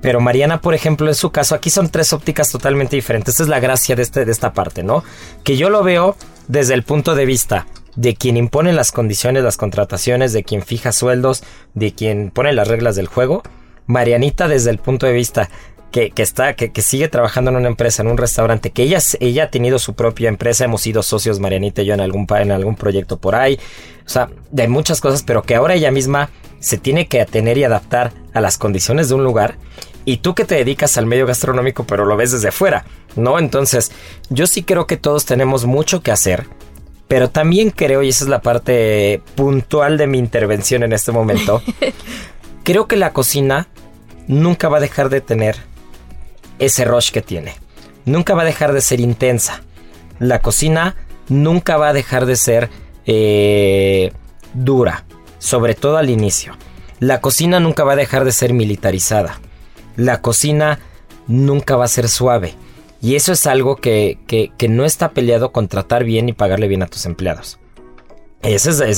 Speaker 3: Pero Mariana, por ejemplo, en su caso, aquí son tres ópticas totalmente diferentes. Esa es la gracia de, este, de esta parte, ¿no? Que yo lo veo desde el punto de vista de quien impone las condiciones, las contrataciones, de quien fija sueldos, de quien pone las reglas del juego Marianita desde el punto de vista que, está, que, sigue trabajando en una empresa, en un restaurante, que ella, ella ha tenido su propia empresa, hemos sido socios, Marianita y yo, en algún, en algún proyecto por ahí, o sea, de muchas cosas, pero que ahora ella misma se tiene que atener y adaptar a las condiciones de un lugar. Y tú que te dedicas al medio gastronómico, pero lo ves desde fuera, ¿no? Entonces, yo sí creo que todos tenemos mucho que hacer, pero también creo, y esa es la parte puntual de mi intervención en este momento, creo que la cocina nunca va a dejar de tener ese rush que tiene. Nunca va a dejar de ser intensa. La cocina nunca va a dejar de ser eh, dura, sobre todo al inicio. La cocina nunca va a dejar de ser militarizada. la cocina nunca va a ser suave. Y eso es algo que, que, que no está peleado con tratar bien y pagarle bien a tus empleados.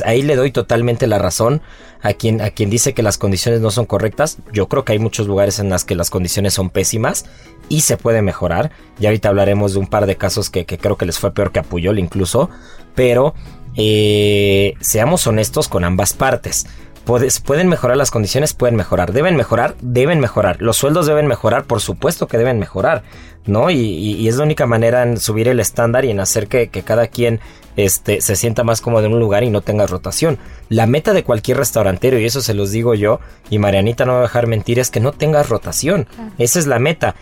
Speaker 3: Ahí le doy totalmente la razón a quien, a quien dice que las condiciones no son correctas. Yo creo que hay muchos lugares en las que las condiciones son pésimas y se puede mejorar. Y ahorita hablaremos de un par de casos que, creo que les fue peor que a Puyol incluso. Pero eh, seamos honestos con ambas partes pueden mejorar las condiciones, pueden mejorar, deben mejorar, deben mejorar, los sueldos deben mejorar, por supuesto que deben mejorar, ¿no? Y, es la única manera en subir el estándar y en hacer que, cada quien este, se sienta más cómodo en un lugar y no tenga rotación. La meta de cualquier restaurantero, y eso se los digo yo, y Marianita no va a dejar mentir, es que no tengas rotación. Esa es la meta.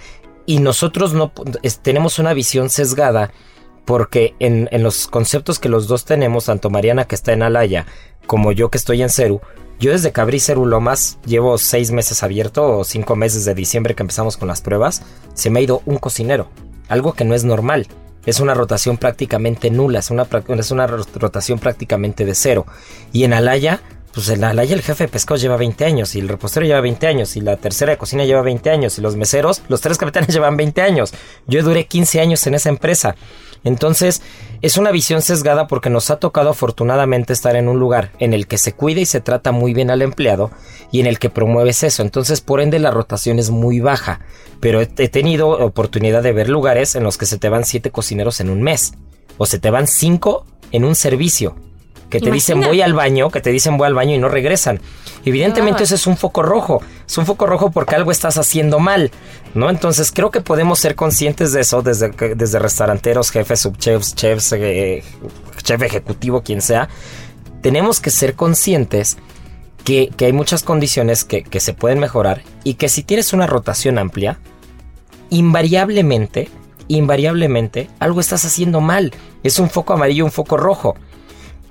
Speaker 3: Y nosotros no tenemos una visión sesgada porque en, en, los conceptos que los dos tenemos, tanto Mariana que está en Alaya como yo que estoy en Ceru, yo desde que abrí Cerulomas llevo seis meses abierto o cinco meses de diciembre que empezamos con las pruebas. Se me ha ido un cocinero, algo que no es normal. Es una rotación prácticamente nula, es una, es una rotación prácticamente de cero. Y en Alaya, pues en Alaya el jefe de pescado lleva 20 años, y el repostero lleva 20 años, y la tercera de cocina lleva 20 años, y los meseros, los tres capitanes llevan 20 años. Yo duré 15 años en esa empresa. Entonces, es una visión sesgada porque nos ha tocado afortunadamente estar en un lugar en el que se cuida y se trata muy bien al empleado y en el que promueves eso. Entonces, por ende, la rotación es muy baja. Pero he, tenido oportunidad de ver lugares en los que se te van siete cocineros en un mes. O se te van cinco en un servicio que te dicen voy al baño, que te dicen voy al baño y no regresan. Evidentemente ese es un foco rojo, es un foco rojo porque algo estás haciendo mal, ¿no? Entonces creo que podemos ser conscientes de eso desde, desde restauranteros, jefes, subchefs, chefs, eh, chef ejecutivo, quien sea. Tenemos que ser conscientes que, hay muchas condiciones que, que se pueden mejorar y que si tienes una rotación amplia, invariablemente, invariablemente, algo estás haciendo mal. Es un foco amarillo, un foco rojo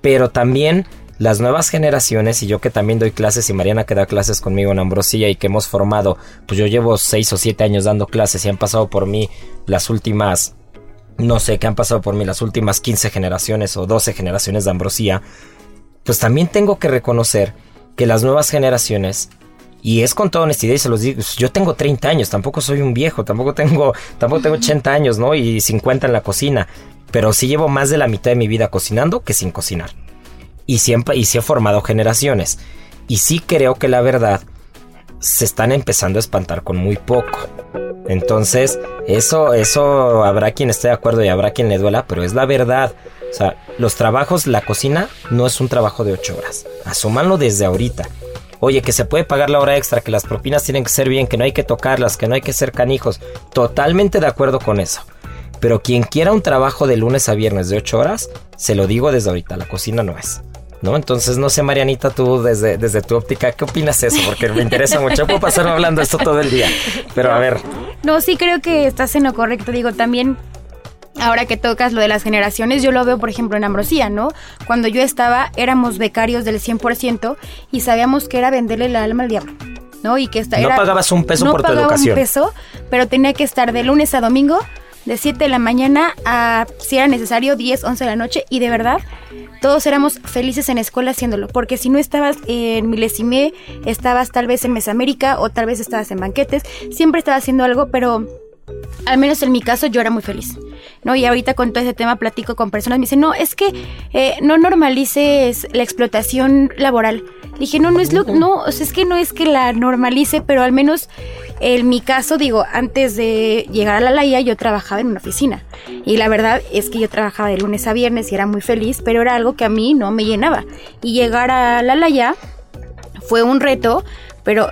Speaker 3: pero también las nuevas generaciones y yo que también doy clases y Mariana que da clases conmigo en Ambrosía y que hemos formado, pues yo llevo 6 o 7 años dando clases y han pasado por mí las últimas, no sé, que han pasado por mí las últimas 15 generaciones o 12 generaciones de Ambrosía, pues también tengo que reconocer que las nuevas generaciones y es con toda honestidad y se los digo, pues yo tengo 30 años, tampoco soy un viejo, tampoco tengo, tampoco tengo 80 años, ¿no? Y 50 en la cocina pero sí llevo más de la mitad de mi vida cocinando que sin cocinar. Y siempre y sí he formado generaciones. Y sí creo que la verdad se están empezando a espantar con muy poco. Entonces, eso, eso habrá quien esté de acuerdo y habrá quien le duela, pero es la verdad. O sea, los trabajos, la cocina no es un trabajo de ocho horas. Asúmanlo desde ahorita. Oye, que se puede pagar la hora extra, que las propinas tienen que ser bien, que no hay que tocarlas, que no hay que ser canijos. Totalmente de acuerdo con eso. Pero quien quiera un trabajo de lunes a viernes de 8 horas, se lo digo desde ahorita, la cocina no es. ¿No? Entonces, no sé, Marianita, tú desde, desde tu óptica, ¿qué opinas eso? Porque me interesa mucho. Puedo pasar hablando esto todo el día. Pero a ver.
Speaker 5: No, sí creo que estás en lo correcto. Digo, también Ahora que tocas lo de las generaciones, yo lo veo, por ejemplo, en Ambrosía, ¿no? Cuando yo estaba, éramos becarios del 100% y sabíamos que era venderle el alma al diablo. ¿no? Y que esta,
Speaker 3: no pagabas un peso por tu educación.
Speaker 5: No un peso, pero tenía que estar de lunes a domingo de 7 de la mañana a, si era necesario, 10, 11 de la noche. Y de verdad, todos éramos felices en la escuela haciéndolo. Porque si no estabas en Milesimé, estabas tal vez en Mesamérica o tal vez estabas en banquetes, siempre estabas haciendo algo, pero al menos en mi caso yo era muy feliz. ¿no? Y ahorita con todo ese tema platico con personas, me dicen, no, es que eh, no normalices la explotación laboral. dije, no, no es lo, no, es que no es que la normalice, pero al menos en mi caso, digo, antes de llegar a la Laia yo trabajaba en una oficina. Y la verdad es que yo trabajaba de lunes a viernes y era muy feliz, pero era algo que a mí no me llenaba. Y llegar a la Laia fue un reto, pero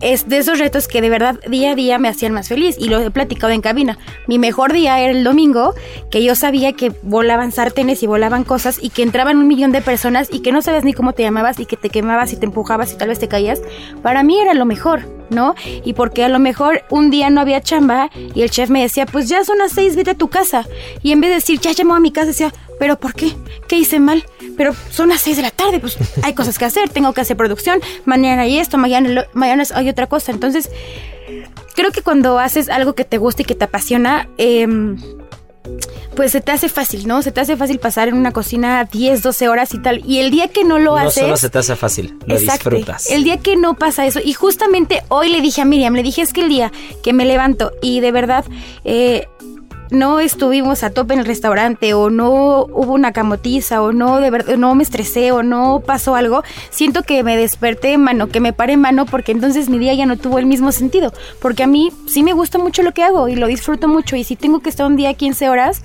Speaker 5: es de esos retos que de verdad día a día me hacían más feliz y lo he platicado en cabina. Mi mejor día era el domingo, que yo sabía que volaban sartenes y volaban cosas y que entraban un millón de personas y que no sabes ni cómo te llamabas y que te quemabas y te empujabas y tal vez te caías. Para mí era lo mejor, ¿no? Y porque a lo mejor un día no había chamba y el chef me decía, pues ya son las seis, vete a tu casa. Y en vez de decir, ya llamó a mi casa, decía, ¿pero por qué? ¿Qué hice mal? Pero son las 6 de la tarde, pues hay cosas que hacer, tengo que hacer producción, mañana hay esto, mañana, mañana hay otra cosa. Entonces, creo que cuando haces algo que te gusta y que te apasiona, em, pues se te hace fácil, ¿no? Se te hace fácil pasar en una cocina 10, 12 horas y tal. Y el día que no lo
Speaker 3: No
Speaker 5: haces...
Speaker 3: solo se te hace fácil, lo
Speaker 5: Exacto.
Speaker 3: disfrutas.
Speaker 5: El día que no pasa eso. Y justamente hoy le dije a Miriam, le dije es que el día que me levanto y de verdad eh, no estuvimos a tope en el restaurante o no hubo una camotiza o no de verdad no me estresé o no pasó algo, siento que me desperté en mano, que me paré en mano porque entonces mi día ya no tuvo el mismo sentido. Porque a mí sí me gusta mucho lo que hago y lo disfruto mucho y si tengo que estar un día 15 horas,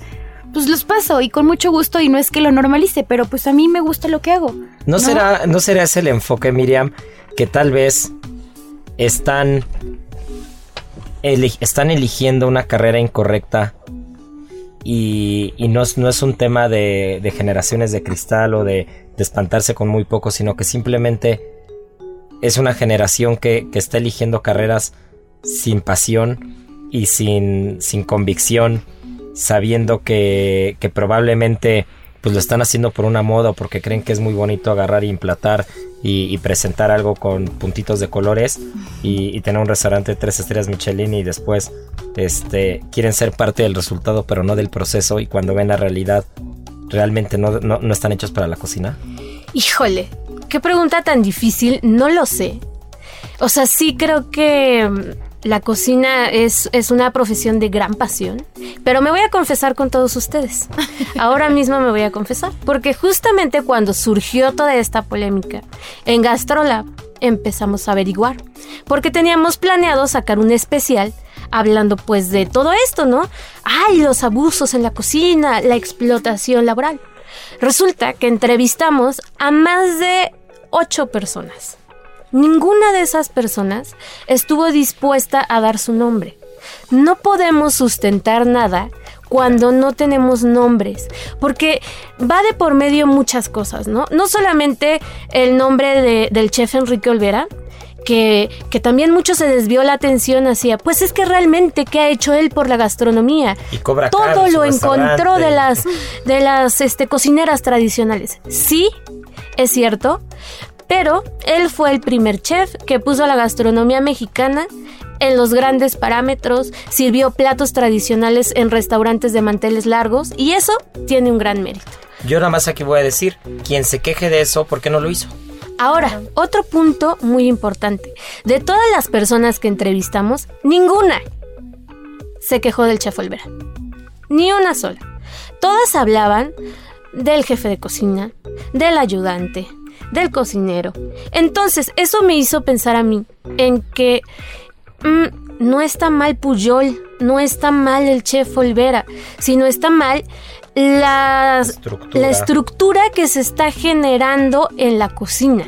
Speaker 5: pues los paso y con mucho gusto y no es que lo normalice, pero pues a mí me gusta lo que hago.
Speaker 3: ¿No, será, ¿No será ese el enfoque, Miriam, que tal vez están, están eligiendo una carrera incorrecta y, no, es, no es un tema de, de generaciones de cristal o de, espantarse con muy poco, sino que simplemente es una generación que, que está eligiendo carreras sin pasión y sin, sin convicción, sabiendo que probablemente pues lo están haciendo por una moda o porque creen que es muy bonito agarrar y emplatar y, presentar algo con puntitos de colores y, tener un restaurante de tres estrellas Michelin y después este quieren ser parte del resultado pero no del proceso y cuando ven la realidad realmente no, no, no están hechos para la cocina.
Speaker 4: Híjole, qué pregunta tan difícil, no lo sé. O sea, sí creo que la cocina es, es una profesión de gran pasión, pero me voy a confesar con todos ustedes. Ahora mismo me voy a confesar, porque justamente cuando surgió toda esta polémica, en Gastrolab empezamos a averiguar, porque teníamos planeado sacar un especial hablando pues de todo esto, ¿no? Ay, los abusos en la cocina, la explotación laboral. Resulta que entrevistamos a más de ocho personas. Ninguna de esas personas estuvo dispuesta a dar su nombre. No podemos sustentar nada cuando no tenemos nombres, porque va de por medio muchas cosas, ¿no? No solamente el nombre de- del chef Enrique Olvera, que, que también mucho se desvió la atención hacia, pues es que realmente, ¿qué ha hecho él por la gastronomía?
Speaker 3: Y cobra
Speaker 4: Todo
Speaker 3: caro
Speaker 4: lo encontró de las, de las este, cocineras tradicionales. Sí, es cierto, pero él fue el primer chef que puso a la gastronomía mexicana en los grandes parámetros, sirvió platos tradicionales en restaurantes de manteles largos y eso tiene un gran mérito.
Speaker 3: Yo nada más aquí voy a decir, quien se queje de eso, ¿por qué no lo hizo?
Speaker 4: Ahora, otro punto muy importante. De todas las personas que entrevistamos, ninguna se quejó del chef Olvera. Ni una sola. Todas hablaban del jefe de cocina, del ayudante, del cocinero. Entonces, eso me hizo pensar a mí en que mm, no está mal Puyol, no está mal el chef Olvera, sino está mal la
Speaker 3: Estructura.
Speaker 4: la estructura que se está generando en la cocina.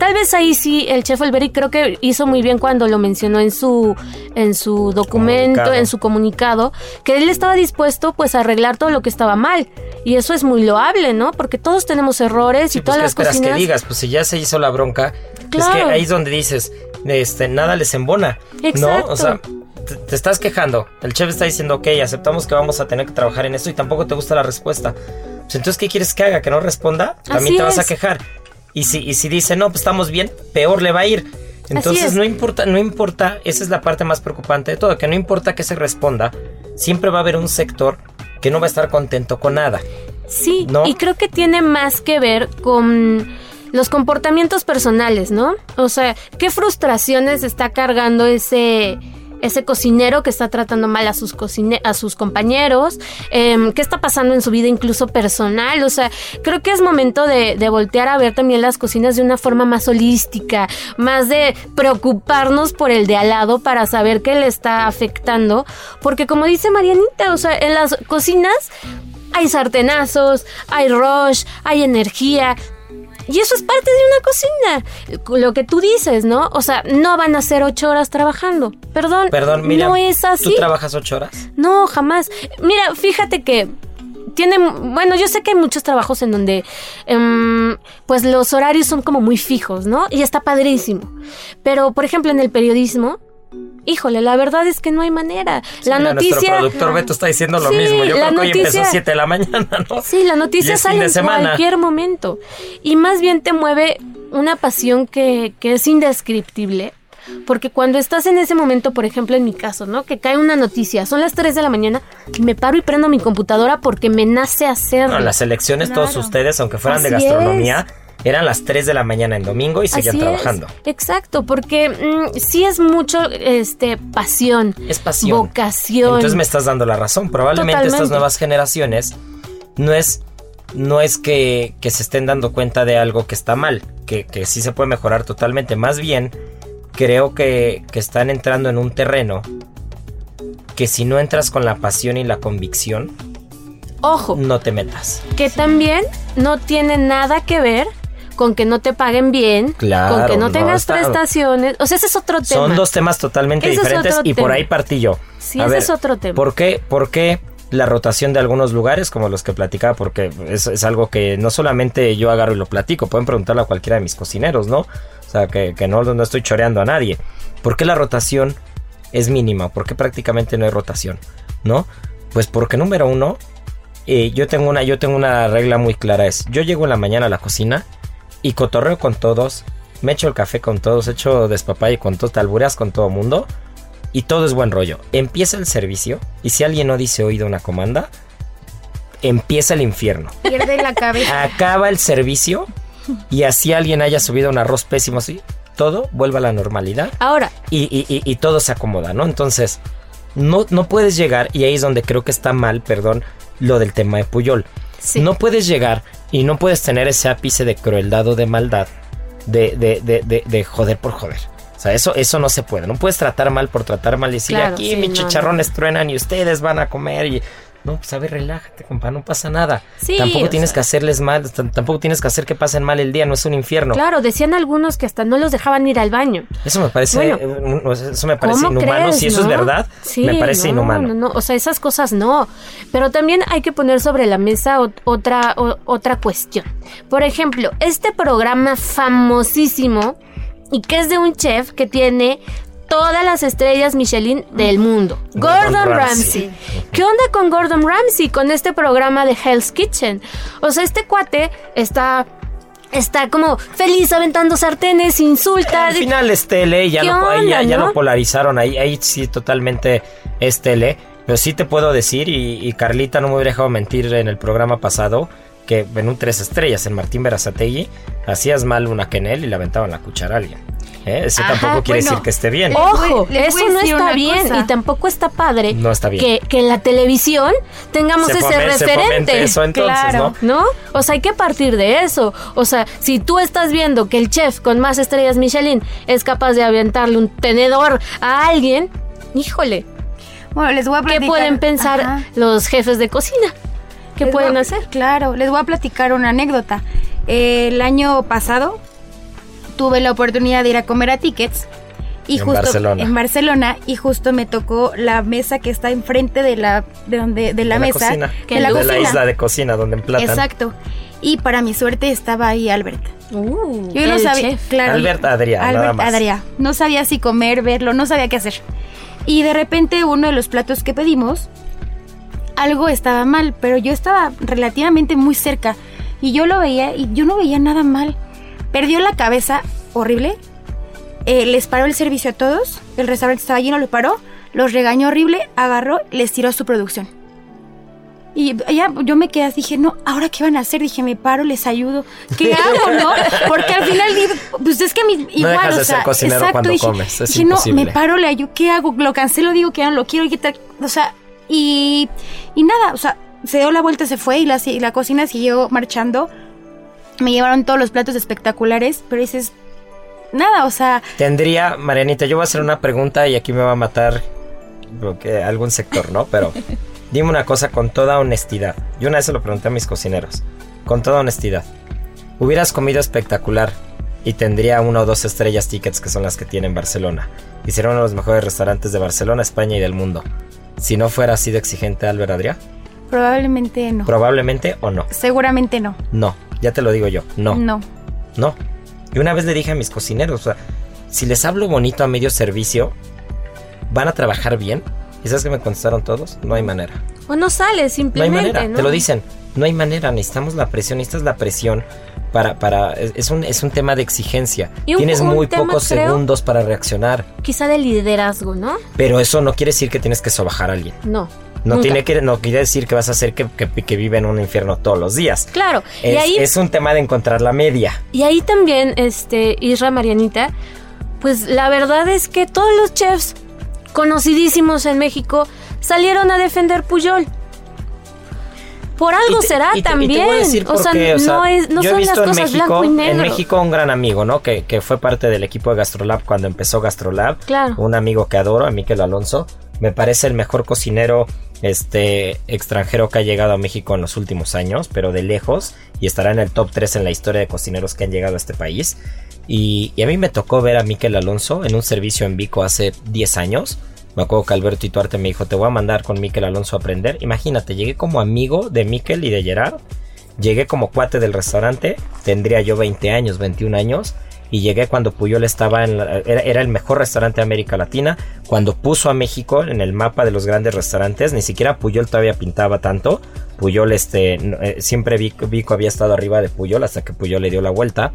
Speaker 4: Tal vez ahí sí el chef Olvera creo que hizo muy bien cuando lo mencionó en su en su documento,
Speaker 3: Comunicado.
Speaker 4: en su comunicado, que él estaba dispuesto pues a arreglar todo lo que estaba mal. Y eso es muy loable, ¿no? Porque todos tenemos errores
Speaker 3: Sí,
Speaker 4: y
Speaker 3: pues,
Speaker 4: todas
Speaker 3: ¿qué
Speaker 4: las
Speaker 3: esperas
Speaker 4: cocinas
Speaker 3: que digas? Pues si ya se hizo la bronca, es que
Speaker 4: Claro.
Speaker 3: ahí es donde dices, este, nada les embona,
Speaker 4: Exacto.
Speaker 3: ¿no? O sea, te, te estás quejando, el chef está diciendo, ok, aceptamos que vamos a tener que trabajar en esto y tampoco te gusta la respuesta. Pues entonces, ¿qué quieres que haga? ¿Que no responda? También
Speaker 4: Así
Speaker 3: te vas a quejar. Y si, y si dice, no, pues estamos bien, peor le va a ir. Entonces
Speaker 4: es.
Speaker 3: no importa, no importa, esa es la parte más preocupante de todo, que no importa que se responda, siempre va a haber un sector que no va a estar contento con nada.
Speaker 4: Sí,
Speaker 3: ¿No?
Speaker 4: y creo que tiene más que ver con los comportamientos personales, ¿no? O sea, ¿qué frustraciones está cargando ese ese cocinero que está tratando mal a sus cocine a sus compañeros, Em, qué está pasando en su vida incluso personal, o sea, creo que es momento de, de voltear a ver también las cocinas de una forma más holística, más de preocuparnos por el de al lado para saber qué le está afectando, porque como dice Marianita, o sea, en las cocinas hay sartenazos, hay rush, hay energía. Y eso es parte de una cocina. Lo que tú dices, ¿no? O sea, no van a ser ocho horas trabajando. Perdón.
Speaker 3: Perdón, mira,
Speaker 4: No es así.
Speaker 3: ¿tú trabajas ocho horas?
Speaker 4: No, jamás. Mira, fíjate que tiene, bueno, yo sé que hay muchos trabajos en donde, em, pues los horarios son como muy fijos, ¿no? Y está padrísimo. Pero, por ejemplo, en el periodismo, híjole, la verdad es que no hay manera. la
Speaker 3: Mira,
Speaker 4: noticia...
Speaker 3: Nuestro productor Beto está diciendo lo
Speaker 4: Sí,
Speaker 3: mismo. Yo
Speaker 4: la
Speaker 3: creo que hoy empezó
Speaker 4: noticia-
Speaker 3: 7 de la mañana, ¿no?
Speaker 4: Sí, la noticia sale en cualquier momento. Y más bien te mueve una pasión que, que es indescriptible. porque cuando estás en ese momento, por ejemplo en mi caso, ¿no? Que cae una noticia, son las 3 de la mañana, me paro y prendo mi computadora porque me nace hacerlo.
Speaker 3: No, las elecciones, todos ustedes, aunque fueran de gastronomía, eran las 3 de la mañana en domingo y seguían
Speaker 4: Así es.
Speaker 3: trabajando.
Speaker 4: Exacto, porque mm, sí es mucho este pasión,
Speaker 3: Es pasión.
Speaker 4: vocación.
Speaker 3: Entonces me estás dando la razón. Probablemente estas nuevas generaciones no es, no es que, que se estén dando cuenta de algo que está mal, que, que sí se puede mejorar totalmente. Más bien, creo que, que están entrando en un terreno que si no entras con la pasión y la convicción,
Speaker 4: Ojo,
Speaker 3: no te metas.
Speaker 4: que también no tiene nada que ver con que no te paguen bien,
Speaker 3: Claro,
Speaker 4: con que no
Speaker 3: no,
Speaker 4: tengas
Speaker 3: está-
Speaker 4: prestaciones. O sea, ese es otro tema.
Speaker 3: Son dos temas totalmente
Speaker 4: Ese
Speaker 3: diferentes y por ahí partí yo.
Speaker 4: Sí, ese es otro tema.
Speaker 3: ¿Por qué, por qué la rotación de algunos lugares, como los que platicaba? Porque es, es algo que no solamente yo agarro y lo platico, pueden preguntarle a cualquiera de mis cocineros, ¿no? O sea, que, que no, no estoy choreando a nadie. ¿Por qué la rotación es mínima? ¿Por qué prácticamente no hay rotación? ¿No? Pues porque número uno, eh, yo tengo una, yo tengo una regla muy clara es, yo llego en la mañana a la cocina y cotorreo con todos, me echo el café con todos, echo despapalle con todos, te albureas con todo mundo y todo es buen rollo. Empieza el servicio y si alguien no dice oído una comanda, empieza el infierno.
Speaker 5: Pierde la cabeza.
Speaker 3: Acaba el servicio y así alguien haya subido un arroz pésimo así, todo vuelve a la normalidad
Speaker 4: Ahora,
Speaker 3: y, y- y- y todo se acomoda, ¿no? Entonces, no, no puedes llegar, y ahí es donde creo que está mal, perdón, lo del tema de Puyol.
Speaker 4: sí.
Speaker 3: No puedes llegar y no puedes tener ese ápice de crueldad o de maldad de, de, de, de, de joder por joder. O sea, eso, eso no se puede. No puedes tratar mal por tratar mal y decir,
Speaker 4: Claro,
Speaker 3: aquí
Speaker 4: sí,
Speaker 3: mis
Speaker 4: no,
Speaker 3: chicharrones truenan y ustedes van a comer y... No, pues a ver, relájate, compa, no pasa nada.
Speaker 4: Sí,
Speaker 3: tampoco tienes
Speaker 4: sea.
Speaker 3: que hacerles mal, tampoco tienes que hacer que pasen mal el día, no es un infierno.
Speaker 4: claro, decían algunos que hasta no los dejaban ir al baño.
Speaker 3: Eso me parece,
Speaker 4: Bueno,
Speaker 3: eso me parece
Speaker 4: ¿Cómo
Speaker 3: inhumano.
Speaker 4: crees,
Speaker 3: si eso es verdad,
Speaker 4: Sí,
Speaker 3: me parece
Speaker 4: no,
Speaker 3: inhumano.
Speaker 4: No, o sea, esas cosas no. Pero también hay que poner sobre la mesa ot- otra, otra cuestión. Por ejemplo, este programa famosísimo y que es de un chef que tiene todas las estrellas Michelin del mundo.
Speaker 3: Gordon
Speaker 4: Gordon,
Speaker 3: Ramsay.
Speaker 4: Ramsay. ¿Qué onda con Gordon Ramsay con este programa de Hell's Kitchen? O sea, este cuate está está como feliz aventando sartenes, insulta.
Speaker 3: Al final es tele, ya,
Speaker 4: ¿Qué
Speaker 3: lo, ya,
Speaker 4: no?
Speaker 3: lo polarizaron, ahí, ahí sí totalmente es tele. Pero sí te puedo decir, y, y Carlita no me hubiera dejado mentir en el programa pasado, que en un tres estrellas en Martín Berazategui, hacías mal una quenel y le aventaban la cuchara a alguien. ¿Eh? Eso
Speaker 4: Ajá,
Speaker 3: tampoco quiere
Speaker 5: bueno.
Speaker 3: decir que esté bien.
Speaker 5: Les voy-
Speaker 4: Ojo,
Speaker 5: les
Speaker 4: eso no está bien
Speaker 5: cosa.
Speaker 4: y tampoco está padre
Speaker 3: No está bien.
Speaker 4: Que, que en la televisión tengamos
Speaker 3: Se
Speaker 4: ese
Speaker 3: se
Speaker 4: referente.
Speaker 3: eso entonces,
Speaker 4: claro, ¿no? O sea, hay que partir de eso. O sea, si tú estás viendo que el chef con más estrellas Michelin es capaz de aventarle un tenedor a alguien, híjole,
Speaker 5: Bueno, les voy a
Speaker 4: ¿qué
Speaker 5: platicar.
Speaker 4: pueden pensar
Speaker 5: Ajá.
Speaker 4: los jefes de cocina? ¿Qué
Speaker 5: Les
Speaker 4: pueden
Speaker 5: a-
Speaker 4: hacer?
Speaker 5: Claro, les voy a platicar una anécdota. Eh, el año pasado tuve la oportunidad de ir a comer a Tickets. Y
Speaker 3: En
Speaker 5: justo
Speaker 3: Barcelona.
Speaker 5: en Barcelona y justo me tocó la mesa que está enfrente de la de donde de la
Speaker 3: De
Speaker 5: mesa
Speaker 3: cocina.
Speaker 5: de la
Speaker 3: de
Speaker 5: cocina.
Speaker 3: la isla de cocina donde emplatan.
Speaker 5: Exacto. Y para mi suerte estaba ahí Albert.
Speaker 4: Uh,
Speaker 5: Yo no sabía,
Speaker 4: chef.
Speaker 5: claro.
Speaker 3: Albert Adrià, nada
Speaker 5: Albert
Speaker 3: más.
Speaker 5: Adrià. No sabía si comer, verlo, no sabía qué hacer. Y de repente uno de los platos que pedimos, algo estaba mal, pero yo estaba relativamente muy cerca y yo lo veía y yo no veía nada mal. Perdió la cabeza horrible. eh, les paró el servicio a todos. El restaurante estaba lleno, lo paró. Los regañó horrible, agarró, les tiró su producción. Y ya yo me quedé, dije, no, ¿ahora qué van a hacer? Dije, me paro, les ayudo. ¿Qué hago, no? Porque al final, pues es que mí igual,
Speaker 3: dejas de
Speaker 5: o sea,
Speaker 3: ser cocinero
Speaker 5: exacto,
Speaker 3: cuando
Speaker 5: dije,
Speaker 3: comes, es
Speaker 5: dije, no, me paro, le ayudo, ¿qué hago? Lo cancelo, digo que no lo quiero, quitar, o sea, y, y nada, o sea, se dio la vuelta, se fue y la, y la cocina siguió marchando. Me llevaron todos los platos espectaculares, pero dices, nada, o sea,
Speaker 3: Tendría, Marianita, yo voy a hacer una pregunta y aquí me va a matar que- algún sector, ¿no? Pero dime una cosa con toda honestidad. Yo una vez se lo pregunté a mis cocineros. Con toda honestidad. Hubieras comido espectacular y tendría una o dos estrellas tickets que son las que tiene en Barcelona. Y sería uno de los mejores restaurantes de Barcelona, España y del mundo. Si no fuera así de exigente Albert Adrià,
Speaker 5: probablemente no.
Speaker 3: probablemente o no.
Speaker 5: Seguramente no.
Speaker 3: No, ya te lo digo yo, no.
Speaker 5: No.
Speaker 3: No. Y una vez le dije a mis cocineros, o sea, si les hablo bonito a medio servicio, ¿van a trabajar bien? ¿Y sabes qué me contestaron todos? No hay manera.
Speaker 4: O no sale
Speaker 3: No hay
Speaker 4: simplemente,
Speaker 3: manera.
Speaker 4: ¿no?
Speaker 3: Te lo dicen. No hay manera. Necesitamos la presión. Necesitas la presión para, para, es un, es un tema de exigencia.
Speaker 4: Y un-
Speaker 3: tienes
Speaker 4: un
Speaker 3: muy
Speaker 4: tema,
Speaker 3: pocos
Speaker 4: creo-
Speaker 3: segundos para reaccionar.
Speaker 4: Quizá de liderazgo, ¿no?
Speaker 3: Pero eso no quiere decir que tienes que sobajar a alguien.
Speaker 4: No.
Speaker 3: No,
Speaker 4: nunca.
Speaker 3: tiene que, no quiere decir que vas a hacer que, que, en un infierno todos los días.
Speaker 4: Claro.
Speaker 3: Es,
Speaker 4: y ahí
Speaker 3: es un tema de encontrar la media.
Speaker 4: Y ahí también, este, Isra Marianita, pues la verdad es que todos los chefs conocidísimos en México salieron a defender Puyol. Por algo
Speaker 3: te-
Speaker 4: será
Speaker 3: y te- y te
Speaker 4: también.
Speaker 3: voy a decir
Speaker 4: o
Speaker 3: por
Speaker 4: sea,
Speaker 3: qué, o sea,
Speaker 4: no, es, no
Speaker 3: yo he
Speaker 4: son las
Speaker 3: en
Speaker 4: cosas
Speaker 3: México,
Speaker 4: blanco y negro.
Speaker 3: En México un gran amigo, ¿no? Que, que fue parte del equipo de Gastrolab cuando empezó Gastrolab.
Speaker 4: Claro.
Speaker 3: Un amigo que adoro, a Miquel Alonso. Me parece el mejor cocinero este extranjero que ha llegado a México en los últimos años, pero de lejos. Y estará en el top 3 en la historia de cocineros que han llegado a este país. Y, a mí me tocó ver a Miquel Alonso en un servicio en Vico hace 10 años. Me acuerdo que Alberto Ituarte me dijo, te voy a mandar con Miquel Alonso a aprender. Imagínate, llegué como amigo de Miquel y de Gerard. Llegué como cuate del restaurante. Tendría yo 20 años, 21 años. Y llegué cuando Puyol estaba en la- era, el mejor restaurante de América Latina. Cuando puso a México en el mapa de los grandes restaurantes. Ni siquiera Puyol todavía pintaba tanto. Puyol, este, eh, siempre Vico había estado arriba de Puyol hasta que Puyol le dio la vuelta.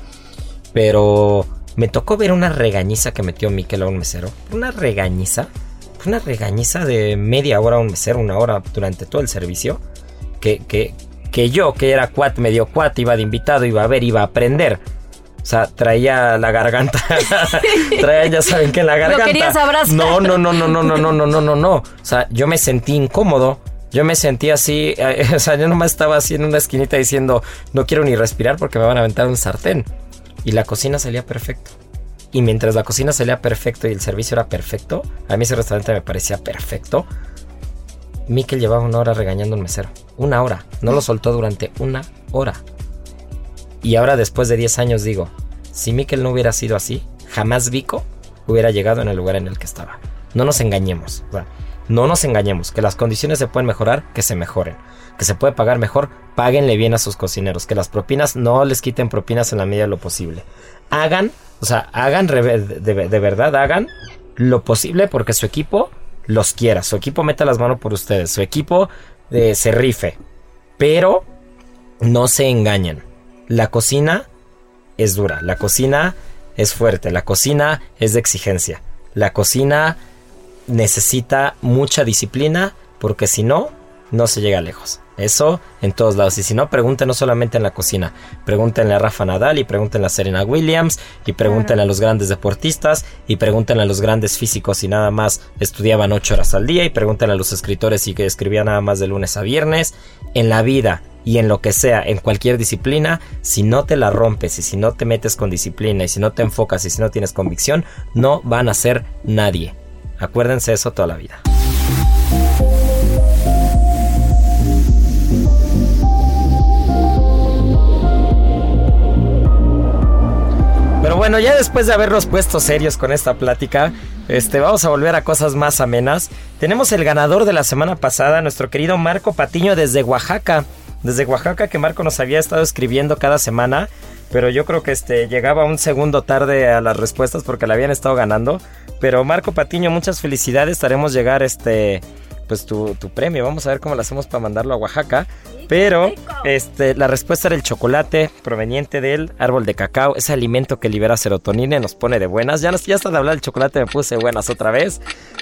Speaker 3: Pero me tocó ver una regañiza que metió Miquel a un mesero. Una regañiza. Una regañiza de media hora a un mesero, una hora durante todo el servicio. Que, que, que yo, que era cuat, medio cuat, iba de invitado, iba a ver, iba a aprender. O sea, traía la garganta. traía, ya saben que la garganta.
Speaker 4: querías abrazar.
Speaker 3: No, no, no, no, no, no, no, no, no, no, no. O sea, yo me sentí incómodo. Yo me sentí así, eh, o sea, yo nomás estaba así en una esquinita diciendo, no quiero ni respirar porque me van a aventar un sartén. Y la cocina salía perfecto. Y mientras la cocina salía perfecto y el servicio era perfecto, a mí ese restaurante me parecía perfecto. Mikel llevaba una hora regañando a un mesero. Una hora. No lo soltó durante una hora. Y ahora después de 10 años digo, si Mikel no hubiera sido así, jamás Vico hubiera llegado en el lugar en el que estaba. No nos engañemos. o sea, no nos engañemos. Que las condiciones se pueden mejorar, que se mejoren. Que se puede pagar mejor, páguenle bien a sus cocineros. Que las propinas no les quiten propinas en la medida de lo posible. Hagan, o sea, hagan de, de verdad, hagan lo posible porque su equipo los quiera. Su equipo meta las manos por ustedes. Su equipo eh, se rife. Pero no se engañen. La cocina es dura. La cocina es fuerte. La cocina es de exigencia. La cocina necesita mucha disciplina porque si no, no se llega lejos. Eso en todos lados. Y si no, pregunten no solamente en la cocina. Pregúntenle a Rafa Nadal y pregúntenle a Serena Williams y pregúntenle a los grandes deportistas y pregúntenle a los grandes físicos si nada más estudiaban ocho horas al día y pregúntenle a los escritores si que escribían nada más de lunes a viernes. En la vida y en lo que sea, en cualquier disciplina, si no te la rompes y si no te metes con disciplina y si no te enfocas y si no tienes convicción, no van a ser nadie. Acuérdense eso toda la vida. Pero bueno, ya después de habernos puesto serios con esta plática, este, vamos a volver a cosas más amenas. Tenemos el ganador de la semana pasada, nuestro querido Marco Patiño desde Oaxaca. Desde Oaxaca que Marco nos había estado escribiendo cada semana, pero yo creo que este llegaba un segundo tarde a las respuestas porque la habían estado ganando. Pero Marco Patiño, muchas felicidades, estaremos llegar este pues tu, tu premio. Vamos a ver cómo lo hacemos para mandarlo a Oaxaca. Pero este, la respuesta era el chocolate proveniente del árbol de cacao, ese alimento que libera serotonina y nos pone de buenas. Ya, nos- ya hasta de hablar del chocolate me puse buenas otra vez.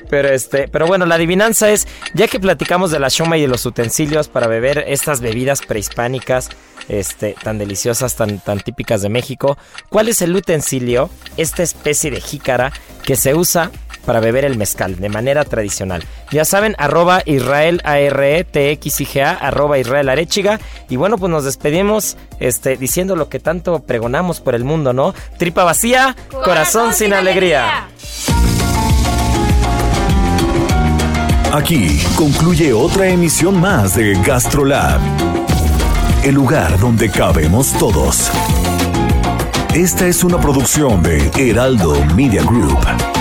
Speaker 3: Pero este, pero bueno, la adivinanza es, ya que platicamos de la shoma y de los utensilios para beber estas bebidas prehispánicas, este, tan deliciosas, tan, tan típicas de México, ¿cuál es el utensilio, esta especie de jícara que se usa para beber el mezcal de manera tradicional. Ya saben, arroba Israel A-R-E-T-X-I-G-A, arroba Israel Arechiga. Y bueno, pues nos despedimos este, diciendo lo que tanto pregonamos por el mundo, ¿no? Tripa vacía, corazón, sin, alegría.
Speaker 2: Aquí concluye otra emisión más de GastroLab, el lugar donde cabemos todos. Esta es una producción de Heraldo Media Group.